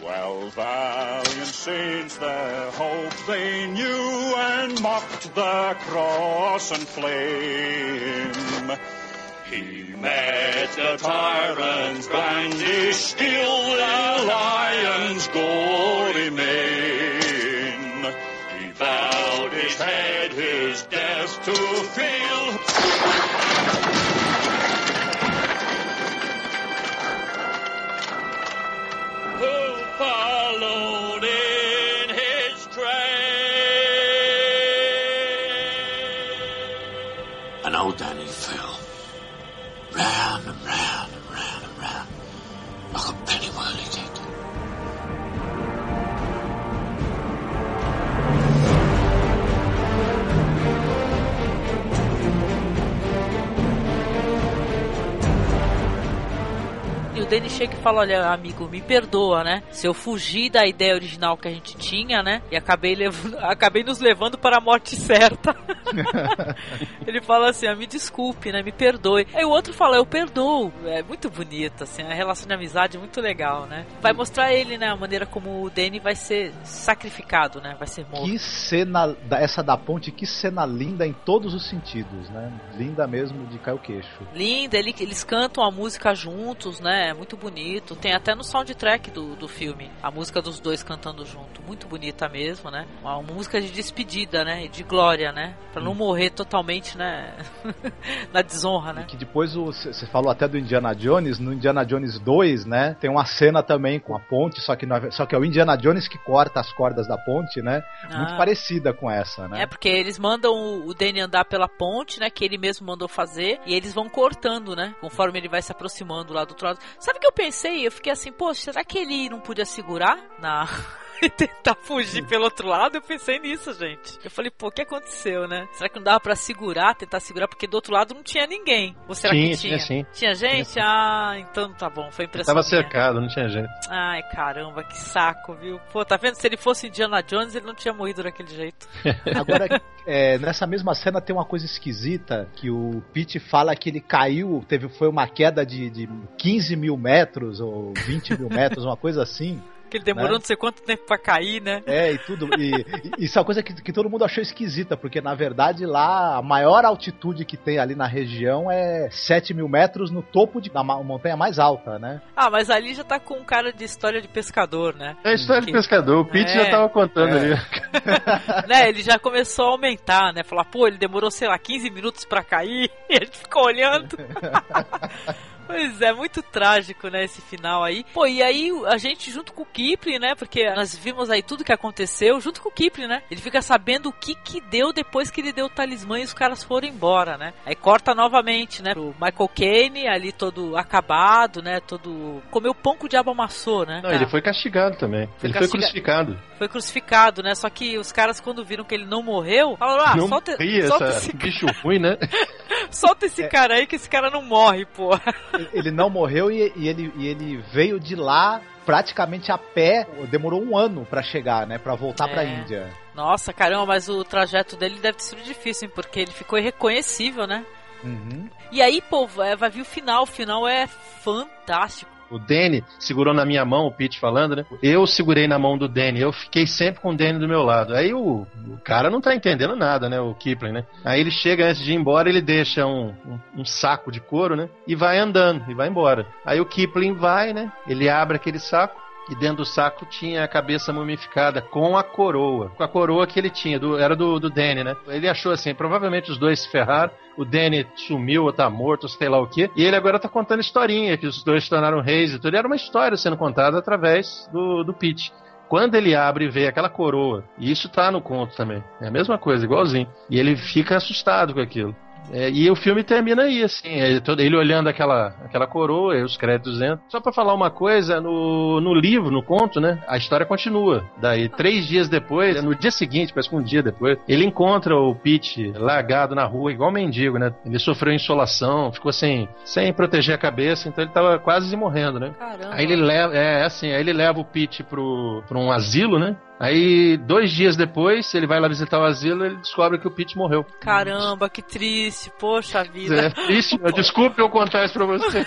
Twelve valiant saints their hope they knew and mocked the cross and flame. He met the tyrant's bandish skill, the lion's gory his death to feel. Danny chega e fala: Olha, amigo, me perdoa, né? Se eu fugir da ideia original que a gente tinha, né? E acabei, levando, acabei nos levando para a morte certa. Ele fala assim: ah, me desculpe, né? Me perdoe. Aí o outro fala: Eu perdoo. É muito bonito, assim, a relação de amizade é muito legal, né? Vai mostrar ele, né? A maneira como o Danny vai ser sacrificado, né? Vai ser morto. Que cena, essa da ponte, que cena linda em todos os sentidos, né? Linda mesmo de cair o queixo. Linda, ele- eles cantam a música juntos, né? É muito bonito. Tem até no soundtrack do, do filme a música dos dois cantando junto. Muito bonita mesmo, né? Uma, uma música de despedida, né? E de glória, né? Pra não morrer totalmente, né? Na desonra, né? Que depois você falou até do Indiana Jones, no Indiana Jones 2, né? Tem uma cena também com a ponte, só que, não é- só que é o Indiana Jones que corta as cordas da ponte, né? Muito Ah. parecida com essa, né? É porque eles mandam o, o Danny andar pela ponte, né? Que ele mesmo mandou fazer. E eles vão cortando, né? Conforme ele vai se aproximando lá do outro lado. Sabe o que eu pensei? Eu fiquei assim, pô, será que ele não podia segurar na. E tentar fugir pelo outro lado, eu pensei nisso, gente. Eu falei, pô, o que aconteceu, né? Será que não dava pra segurar, tentar segurar, porque do outro lado não tinha ninguém? Ou será Tinha, que tinha? tinha sim. Tinha gente? Ah, então tá bom, foi impressão Tava minha. cercado, não tinha jeito. Ai, caramba, que saco, viu? Pô, tá vendo? Se ele fosse Indiana Jones, ele não tinha morrido daquele jeito. Agora, é, nessa mesma cena tem uma coisa esquisita que o Pete fala que ele caiu, teve foi uma queda de, de 15 mil metros ou 20 mil metros, uma coisa assim. Que ele demorou Né? não sei quanto tempo pra cair, né? É, e tudo. E, e isso é uma coisa que, que todo mundo achou esquisita, porque na verdade lá a maior altitude que tem ali na região é 7 mil metros no topo de, da montanha mais alta, né? Ah, mas ali já tá com um cara de história de pescador, né? É história de Que- pescador, o Pete É. já tava contando É. ali. né? Ele já começou a aumentar, né? Falar, pô, ele demorou, sei lá, 15 minutos pra cair e a gente ficou olhando. Pois é, muito trágico, né, esse final aí. Pô, e aí a gente junto com o Kipling, né, porque nós vimos aí tudo que aconteceu junto com o Kipling, né? Ele fica sabendo o que que deu depois que ele deu o talismã e os caras foram embora, né? Aí corta novamente, né, pro Michael Caine ali todo acabado, né, todo... Comeu pão que o diabo amassou, né? Não, ele foi castigado também. Foi ele castiga- foi crucificado. Foi crucificado, né? Só que os caras, quando viram que ele não morreu, falaram: ah, não solta, solta, esse, bicho ruim, né? solta esse cara aí que esse cara não morre, pô. Ele não morreu e, e ele, e ele veio de lá praticamente a pé, demorou um ano pra chegar, né? Pra voltar pra É. Índia. Nossa, caramba, mas o trajeto dele deve ter sido difícil, hein? Porque ele ficou irreconhecível, né? Uhum. E aí, pô, vai, vai vir o final. O final é fantástico. O Danny segurou na minha mão, o Pete falando, né? Eu segurei na mão do Danny, eu fiquei sempre com o Danny do meu lado. Aí o, o cara não tá entendendo nada, né? O Kipling, né? Aí ele chega antes de ir embora, ele deixa um, um, um saco de couro, né? E vai andando, e vai embora. Aí o Kipling vai, né? Ele abre aquele saco. E dentro do saco tinha a cabeça mumificada com a coroa. Com a coroa que ele tinha, do- era do, do Danny, né? Ele achou assim, provavelmente os dois se ferraram. O Danny sumiu ou tá morto, ou sei lá o quê. E ele agora tá contando historinha, que os dois se tornaram reis e tudo. Era uma história sendo contada através do, do Pete. Quando ele abre e vê aquela coroa, e isso tá no conto também, é a mesma coisa, igualzinho. E ele fica assustado com aquilo. É, e o filme termina aí, assim, é, todo- ele olhando aquela, aquela coroa os créditos entram. Só pra falar uma coisa, no, no livro, no conto, né, a história continua. Daí, três dias depois, no dia seguinte, parece que um dia depois, ele encontra o Pete largado na rua, igual mendigo, né? Ele sofreu insolação, ficou sem, sem proteger a cabeça, então ele tava quase morrendo, né? Caramba. Aí ele leva, é assim, aí ele leva o Pete pro, pro um asilo, né? Aí, dois dias depois, ele vai lá visitar o asilo e ele descobre que o Pete morreu. Caramba, que triste. Poxa vida. É triste, desculpe eu contar isso pra você.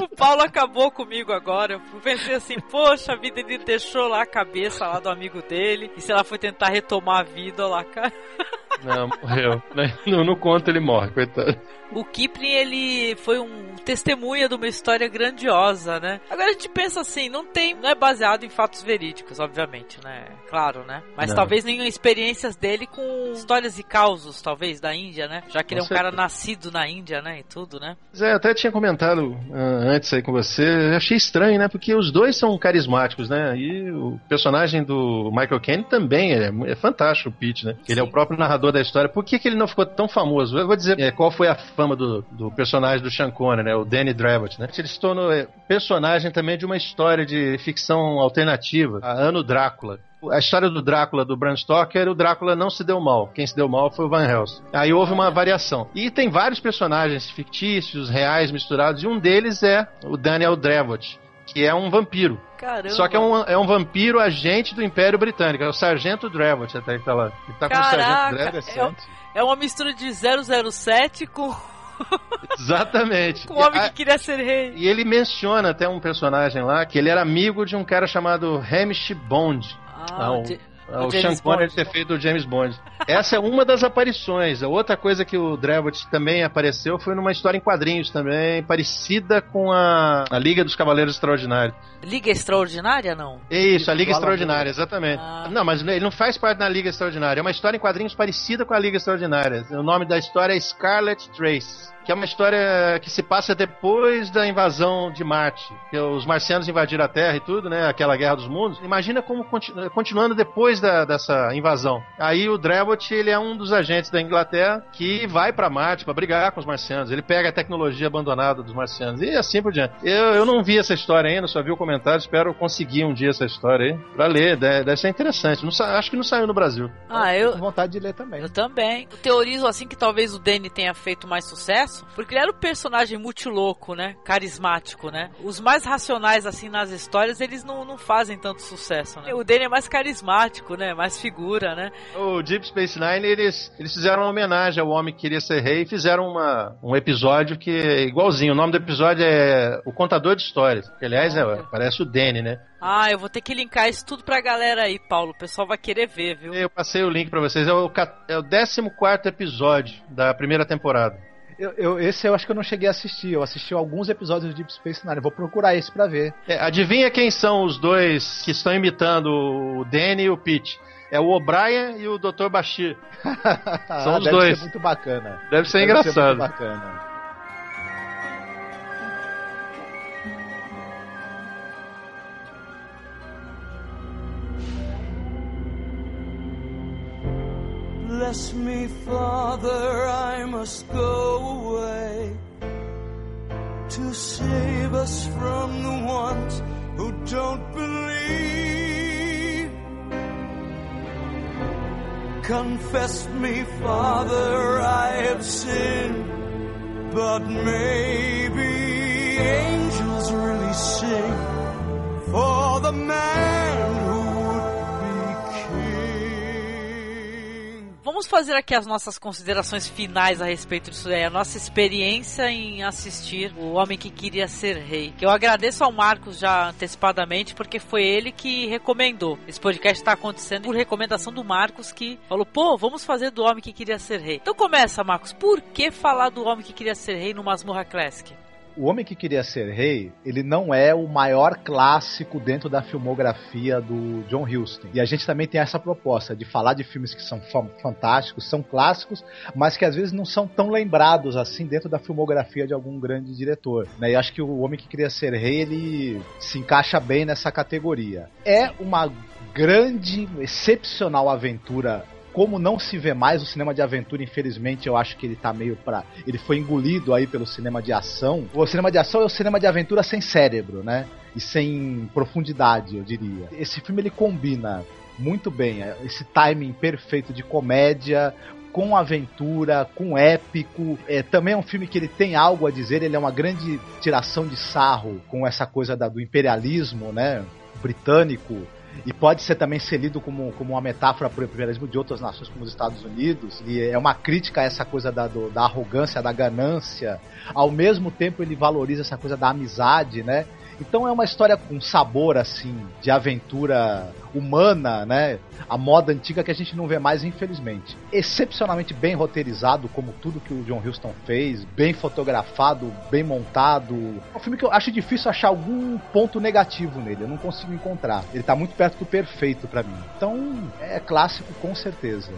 o Paulo acabou comigo agora. Eu pensei assim, poxa, vida ele deixou lá a cabeça lá do amigo dele. E se ela foi tentar retomar a vida lá, cara. Não, morreu. No, no conto ele morre, coitado. O Kipling, ele foi um testemunha de uma história grandiosa, né? Agora a gente pensa assim, não tem, não é baseado em fatos verídicos, obviamente, né? Claro, né? Mas Não. talvez nenhuma experiências dele com histórias e causos, talvez, da Índia, né? Já que ele é um cara nascido na Índia, né? E tudo, né? Zé, eu até tinha comentado ah, antes aí com você, eu achei estranho, né? Porque os dois são carismáticos, né? E o personagem do Michael Caine também é, é fantástico, o Pete, né? Ele é o próprio narrador da história. Por que, que ele não ficou tão famoso? Eu vou dizer é, qual foi a fama do, do personagem do Sean Connery, né? O Danny Dravot, né? Ele se tornou é, personagem também de uma história de ficção alternativa, a Ano Drácula. A história do Drácula do Bram Stoker, o Drácula não se deu mal. Quem se deu mal foi o Van Helsing. Aí houve uma variação. E tem vários personagens fictícios, reais, misturados, e um deles é o Daniel Dravot, que é um vampiro. Caramba. Só que é um, é um vampiro agente do Império Britânico, é o Sargento Dravot até que tá lá. Ele tá com o Caraca, Sargento é, é uma mistura de 007 com, Exatamente. com o homem que queria ser rei. E ele menciona até um personagem lá que ele era amigo de um cara chamado Hamish Bond. Ah, o, de- o o James Sean Connery ter feito o James Bond. Essa é uma das aparições. A outra coisa que o Dravot também apareceu foi numa história em quadrinhos também, parecida com a, a Liga dos Cavaleiros Extraordinários. Liga Extraordinária, não? Isso, a Liga Extraordinária, exatamente. Ah. Não, mas ele não faz parte da Liga Extraordinária. É uma história em quadrinhos parecida com a Liga Extraordinária. O nome da história é Scarlet Trace. Que é uma história que se passa depois da invasão de Marte. Que os marcianos invadiram a Terra e tudo, né? Aquela guerra dos mundos. Imagina como continu- continuando depois da- dessa invasão. Aí o Dravot, ele é um dos agentes da Inglaterra que vai pra Marte pra brigar com os marcianos. Ele pega a tecnologia abandonada dos marcianos. E assim por diante. Eu, eu não vi essa história ainda, só vi o comentário. Espero conseguir um dia essa história aí pra ler. Deve, deve ser interessante. Não acho que não saiu no Brasil. Ah, eu. Tenho vontade de ler também. Eu também. Eu teorizo assim que talvez o Danny tenha feito mais sucesso, porque ele era um personagem muito louco, né? Carismático, né? Os mais racionais, assim, nas histórias, eles não, não fazem tanto sucesso, né? O Danny é mais carismático, né? Mais figura, né? O Deep Space Nine, eles, eles fizeram uma homenagem ao homem que queria ser rei e fizeram uma, um episódio que é igualzinho. O nome do episódio é O Contador de Histórias. Que, aliás, é, parece o Danny, né? Ah, eu vou ter que linkar isso tudo pra galera aí, Paulo. O pessoal vai querer ver, viu? Eu passei o link pra vocês. É o, é o 14 episódio da primeira temporada. Eu, eu- esse eu acho que eu não cheguei a assistir. Eu assisti alguns episódios de Deep Space Nine. Vou procurar esse pra ver. É, adivinha quem são os dois que estão imitando o Danny e o Pete? É o O'Brien e o Dr. Bashir. São Ah, os deve dois. ser muito bacana. Deve ser muito engraçado. bacana. Bless me, Father, I must go away to save us from the ones who don't believe. Confess me, Father, I have sinned, but maybe angels really sing for the man Vamos fazer aqui as nossas considerações finais a respeito disso aí, a nossa experiência em assistir O Homem que Queria Ser Rei. Que eu agradeço ao Marcos já antecipadamente, porque foi ele que recomendou. Esse podcast está acontecendo por recomendação do Marcos, que falou: pô, vamos fazer do Homem que Queria Ser Rei. Então começa, Marcos, por que falar do Homem que Queria Ser Rei no Masmorra Classic? O Homem que Queria Ser Rei, ele não é o maior clássico dentro da filmografia do John Huston. E a gente também tem essa proposta de falar de filmes que são fa- fantásticos, são clássicos, mas que às vezes não são tão lembrados assim dentro da filmografia de algum grande diretor. Né? E acho que o Homem que Queria Ser Rei, ele se encaixa bem nessa categoria. É uma grande, excepcional aventura como não se vê mais o cinema de aventura, infelizmente, eu acho que ele tá meio pra. Ele foi engolido aí pelo cinema de ação. O cinema de ação é o cinema de aventura sem cérebro, né? E sem profundidade, eu diria. Esse filme ele combina muito bem é, esse timing perfeito de comédia. Com aventura, com épico. É, também é um filme que ele tem algo a dizer, ele é uma grande tiração de sarro com essa coisa da- do imperialismo, né? Britânico e pode ser também ser lido como, como uma metáfora para o imperialismo de outras nações como os Estados Unidos e é uma crítica a essa coisa da, do, da arrogância, da ganância. Ao mesmo tempo ele valoriza essa coisa da amizade, né? Então é uma história com sabor assim de aventura humana, né? A moda antiga que a gente não vê mais, infelizmente. Excepcionalmente bem roteirizado, como tudo que o John Huston fez, bem fotografado, bem montado. É um filme que eu acho difícil achar algum ponto negativo nele, eu não consigo encontrar. Ele tá muito perto do perfeito para mim. Então, é clássico com certeza.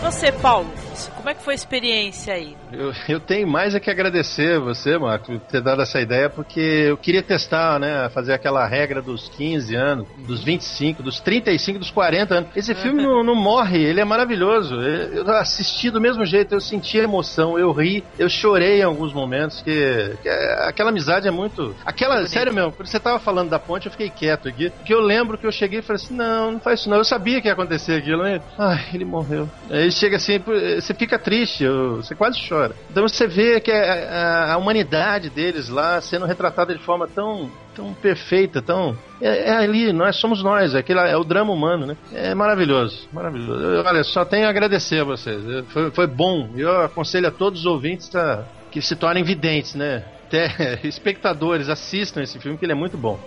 Você, Paulo, como é que foi a experiência aí? Eu, eu tenho mais é que agradecer você, Marco, por ter dado essa ideia, porque eu queria testar, né? Fazer aquela regra dos 15 anos, dos 25, dos 35, dos 40 anos. Esse filme não, não morre, ele é maravilhoso. Eu assisti do mesmo jeito, eu senti a emoção, eu ri, eu chorei em alguns momentos, que, que é, aquela amizade é muito. Aquela, sério mesmo, quando você tava falando da ponte, eu fiquei quieto aqui, porque eu lembro que eu cheguei e falei assim: não, não faz isso não. Eu sabia que ia acontecer aquilo, né? Ai, ele morreu. Aí chega assim, você fica triste, você quase chora. Então você vê que a, a, humanidade deles lá sendo retratada de forma tão, tão perfeita, tão. É, é, ali, nós somos nós, é, aquele, é o drama humano, né? É maravilhoso, maravilhoso. Eu, olha, só tenho a agradecer a vocês. Foi, foi bom. Eu aconselho a todos os ouvintes a, que se tornem videntes, né? Até espectadores assistam esse filme, que ele é muito bom.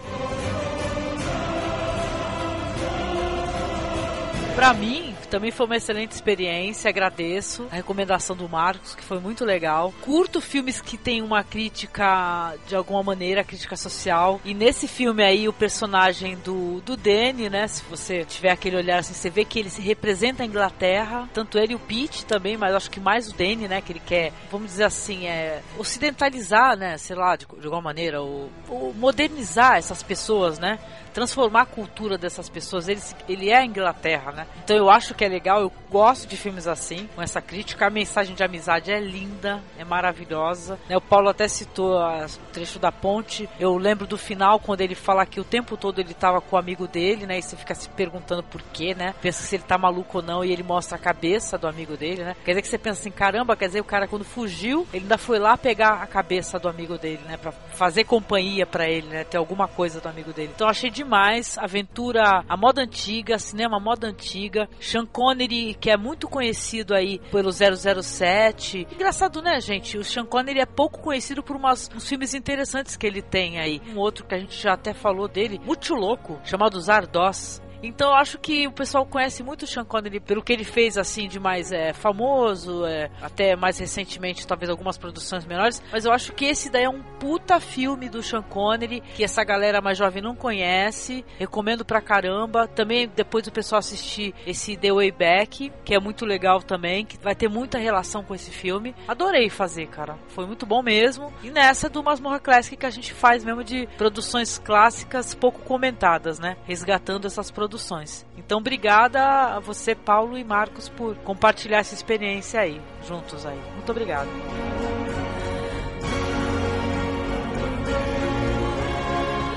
Pra mim, também foi uma excelente experiência, agradeço a recomendação do Marcos, que foi muito legal. Curto filmes que tem uma crítica, de alguma maneira, crítica social. E nesse filme aí, o personagem do, do Danny, né? Se você tiver aquele olhar assim, você vê que ele se representa a Inglaterra, tanto ele e o Pete também, mas acho que mais o Danny, né? Que ele quer, vamos dizer assim, é ocidentalizar, né? Sei lá, de, de alguma maneira, ou, modernizar essas pessoas, né? Transformar a cultura dessas pessoas. Ele, ele é a Inglaterra, né? Então eu acho que é legal, eu gosto de filmes assim, com essa crítica. A mensagem de amizade é linda, é maravilhosa. Né? O Paulo até citou o trecho da ponte. Eu lembro do final, quando ele fala que o tempo todo ele estava com o amigo dele, né? E você fica se perguntando por quê, né? Pensa se ele tá maluco ou não, e ele mostra a cabeça do amigo dele, né? Quer dizer que você pensa assim, caramba, quer dizer, o cara quando fugiu, ele ainda foi lá pegar a cabeça do amigo dele, né? Pra fazer companhia para ele, né? Ter alguma coisa do amigo dele. Então achei demais, aventura, a moda antiga, cinema moda antiga, Sean Connery, que é muito conhecido aí pelo 007. Engraçado, né, gente? O Sean Connery é pouco conhecido por umas, uns filmes interessantes que ele tem aí. Um outro que a gente já até falou dele, muito louco, chamado Zardoz. Então eu acho que o pessoal conhece muito o Sean Connery pelo que ele fez assim de mais é, famoso, é, até mais recentemente, talvez algumas produções menores. Mas eu acho que esse daí é um puta filme do Sean Connery que essa galera mais jovem não conhece. Recomendo pra caramba. Também depois o pessoal assistir esse The Way Back, que é muito legal também, que vai ter muita relação com esse filme. Adorei fazer, cara. Foi muito bom mesmo. E nessa do Masmorra Classic que a gente faz mesmo de produções clássicas pouco comentadas, né? Resgatando essas produções Produções. Então, obrigada a você, Paulo e Marcos, por compartilhar essa experiência aí, juntos aí. Muito obrigado.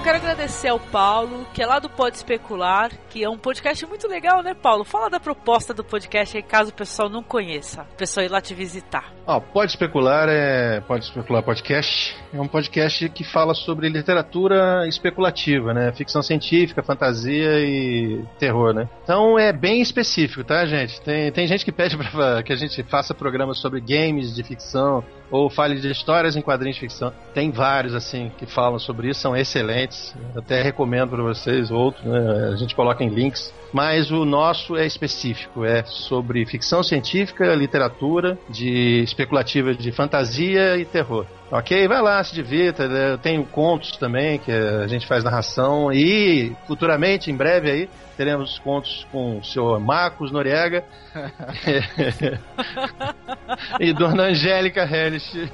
Quero agradecer ao Paulo, que é lá do Pode Especular, que é um podcast muito legal, né, Paulo? Fala da proposta do podcast aí, caso o pessoal não conheça. O pessoal ir lá te visitar. Ó, Pode Especular é. Pode Especular Podcast. É um podcast que fala sobre literatura especulativa, né? Ficção científica, fantasia e terror, né? Então é bem específico, tá, gente? Tem, tem gente que pede pra que a gente faça programas sobre games de ficção, ou fale de histórias em quadrinhos de ficção. Tem vários, assim, que falam sobre isso, são excelentes. Até recomendo para vocês outros, né? A gente coloca em links. Mas o nosso é específico, é sobre ficção científica, literatura, de especulativa de fantasia e terror. Ok? Vai lá, se divirta. Né? Eu tenho contos também, que a gente faz narração. E futuramente, em breve aí, teremos contos com o senhor Marcos Noriega e Dona Angélica Hellish.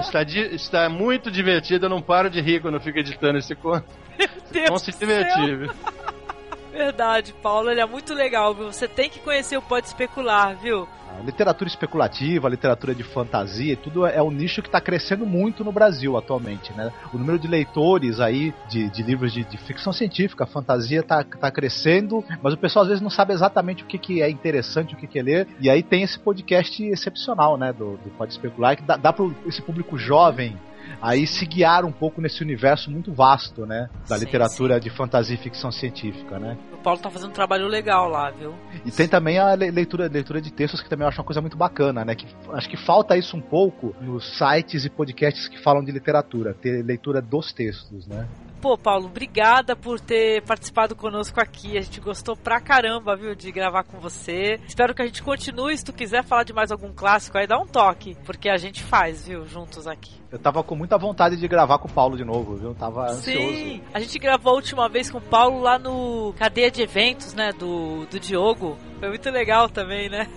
Está, está muito divertido, eu não paro de rir quando eu fico editando esse conto. Vão se divertir. Verdade, Paulo, ele é muito legal, viu? Você tem que conhecer o Pode Especular, viu? literatura especulativa, literatura de fantasia, tudo é um nicho que está crescendo muito no Brasil atualmente, né? O número de leitores aí de, de livros de, de, ficção científica, fantasia está tá crescendo, mas o pessoal às vezes não sabe exatamente o que, que é interessante, o que, que é ler, e aí tem esse podcast excepcional, né, do, do Pode Especular, que dá, dá para esse público jovem aí se guiar um pouco nesse universo muito vasto, né? Da Sim, literatura de fantasia e ficção científica, né? O Paulo tá fazendo um trabalho legal lá, viu? E tem também a le- leitura, leitura de textos que também eu acho uma coisa muito bacana, né? Que acho que falta isso um pouco nos sites e podcasts que falam de literatura, ter leitura dos textos, né? Pô, Paulo, obrigada por ter participado conosco aqui. A gente gostou pra caramba, viu, de gravar com você. Espero que a gente continue. Se tu quiser falar de mais algum clássico aí, dá um toque. Porque a gente faz, viu, juntos aqui. Eu tava com muita vontade de gravar com o Paulo de novo, viu? Eu tava ansioso. Sim, a gente gravou a última vez com o Paulo lá no cadeia de eventos, né, do, do Diogo. Foi muito legal também, né?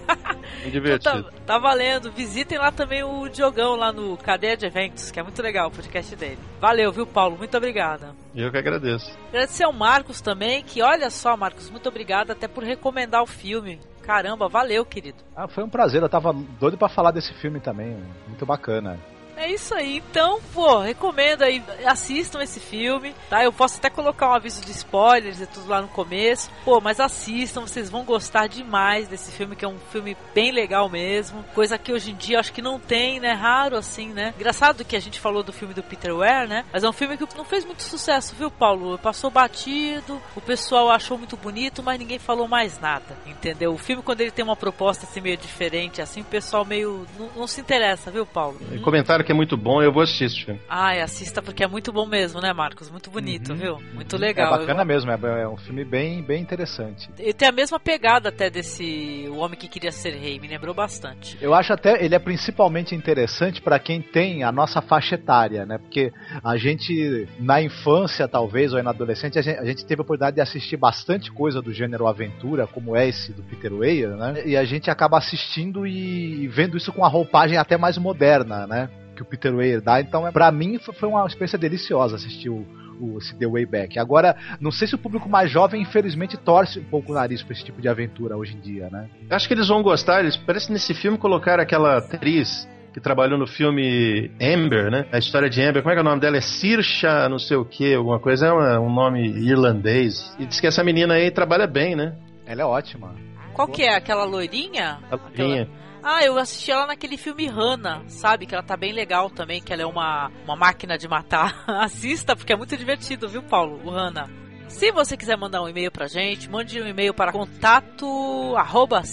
Muito divertido. Tá, tá valendo. Visitem lá também o Diogão lá no cadeia de eventos, que é muito legal o podcast dele. Valeu, viu, Paulo? Muito obrigada. Eu que agradeço. Agradecer ao Marcos também, que olha só, Marcos, muito obrigado até por recomendar o filme. Caramba, valeu, querido. Ah, foi um prazer, eu tava doido pra falar desse filme também, muito bacana. É isso aí, então, pô, recomendo aí, assistam esse filme, tá? Eu posso até colocar um aviso de spoilers e tudo lá no começo, pô, mas assistam, vocês vão gostar demais desse filme, que é um filme bem legal mesmo, coisa que hoje em dia acho que não tem, né? Raro assim, né? Engraçado que a gente falou do filme do Peter Weir, né? Mas é um filme que não fez muito sucesso, viu, Paulo? Passou batido, o pessoal achou muito bonito, mas ninguém falou mais nada, entendeu? O filme, quando ele tem uma proposta assim meio diferente, assim, o pessoal meio não, não se interessa, viu, Paulo? Comentaram que é muito bom, eu vou assistir esse filme. Ai, assista porque é muito bom mesmo, né, Marcos? Muito bonito, viu? Muito legal. É bacana mesmo, é, é um filme bem, bem interessante. Ele tem a mesma pegada até desse O Homem que Queria Ser Rei, me lembrou bastante. Eu acho até ele é principalmente interessante para quem tem a nossa faixa etária, né? Porque a gente na infância talvez ou aí na adolescente a gente, a gente teve a oportunidade de assistir bastante coisa do gênero aventura, como é esse do Peter Weir, né? E a gente acaba assistindo e vendo isso com a roupagem até mais moderna, né? Que o Peter Weir dá. Então, é, para mim foi uma experiência deliciosa assistir o o esse The Way Back. Agora, não sei se o público mais jovem, infelizmente, torce um pouco o nariz pra esse tipo de aventura hoje em dia, né? Acho que eles vão gostar. Eles parece que nesse filme colocaram aquela atriz que trabalhou no filme Amber, né? A história de Amber. Como é que é o nome dela? É Sirsha, não sei o que, alguma coisa. É uma- um nome irlandês. E diz que essa menina aí trabalha bem, né? Ela é ótima. Qual que é? Aquela loirinha? A Linha. Ah, eu assisti ela naquele filme Hannah, sabe? Que ela tá bem legal também, que ela é uma, uma máquina de matar. Assista, porque é muito divertido, viu, Paulo? O Hannah. Se você quiser mandar um e-mail pra gente, mande um e-mail para contato arroba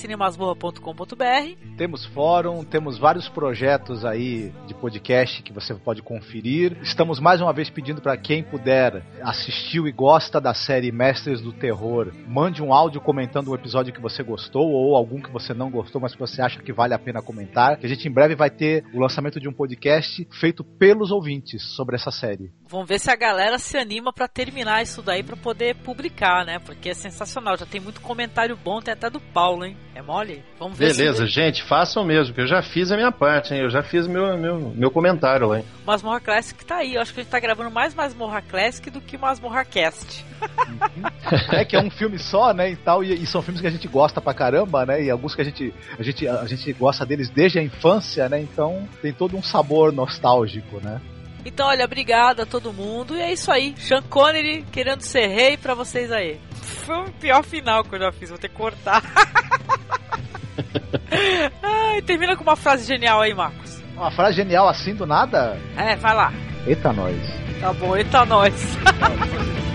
Temos fórum, temos vários projetos aí de podcast que você pode conferir. Estamos mais uma vez pedindo para quem puder assistiu e gosta da série Mestres do Terror, mande um áudio comentando o episódio que você gostou ou algum que você não gostou, mas que você acha que vale a pena comentar. Que a gente em breve vai ter o lançamento de um podcast feito pelos ouvintes sobre essa série. Vamos ver se a galera se anima pra terminar isso daí pra poder publicar, né? Porque é sensacional. Já tem muito comentário bom, tem até do Paulo, hein? É mole? Vamos ver Beleza, se gente, façam mesmo, que eu já fiz a minha parte, hein? Eu já fiz meu, meu, meu comentário lá, hein? Masmorra Classic tá aí. Eu acho que a gente tá gravando mais Masmorra Classic do que Masmorra Cast. é que é um filme só, né, e tal, e, e são filmes que a gente gosta pra caramba, né, e alguns que a gente, a gente, a gente gosta deles desde a infância, né, então tem todo um sabor nostálgico, né. Então, olha, obrigada a todo mundo. E é isso aí. Sean Connery querendo ser rei pra vocês aí. Foi o pior final que eu já fiz. Vou ter que cortar. Ai, termina com uma frase genial aí, Marcos. Uma frase genial assim do nada? É, vai lá. Eita, nós. Tá bom, eita nós.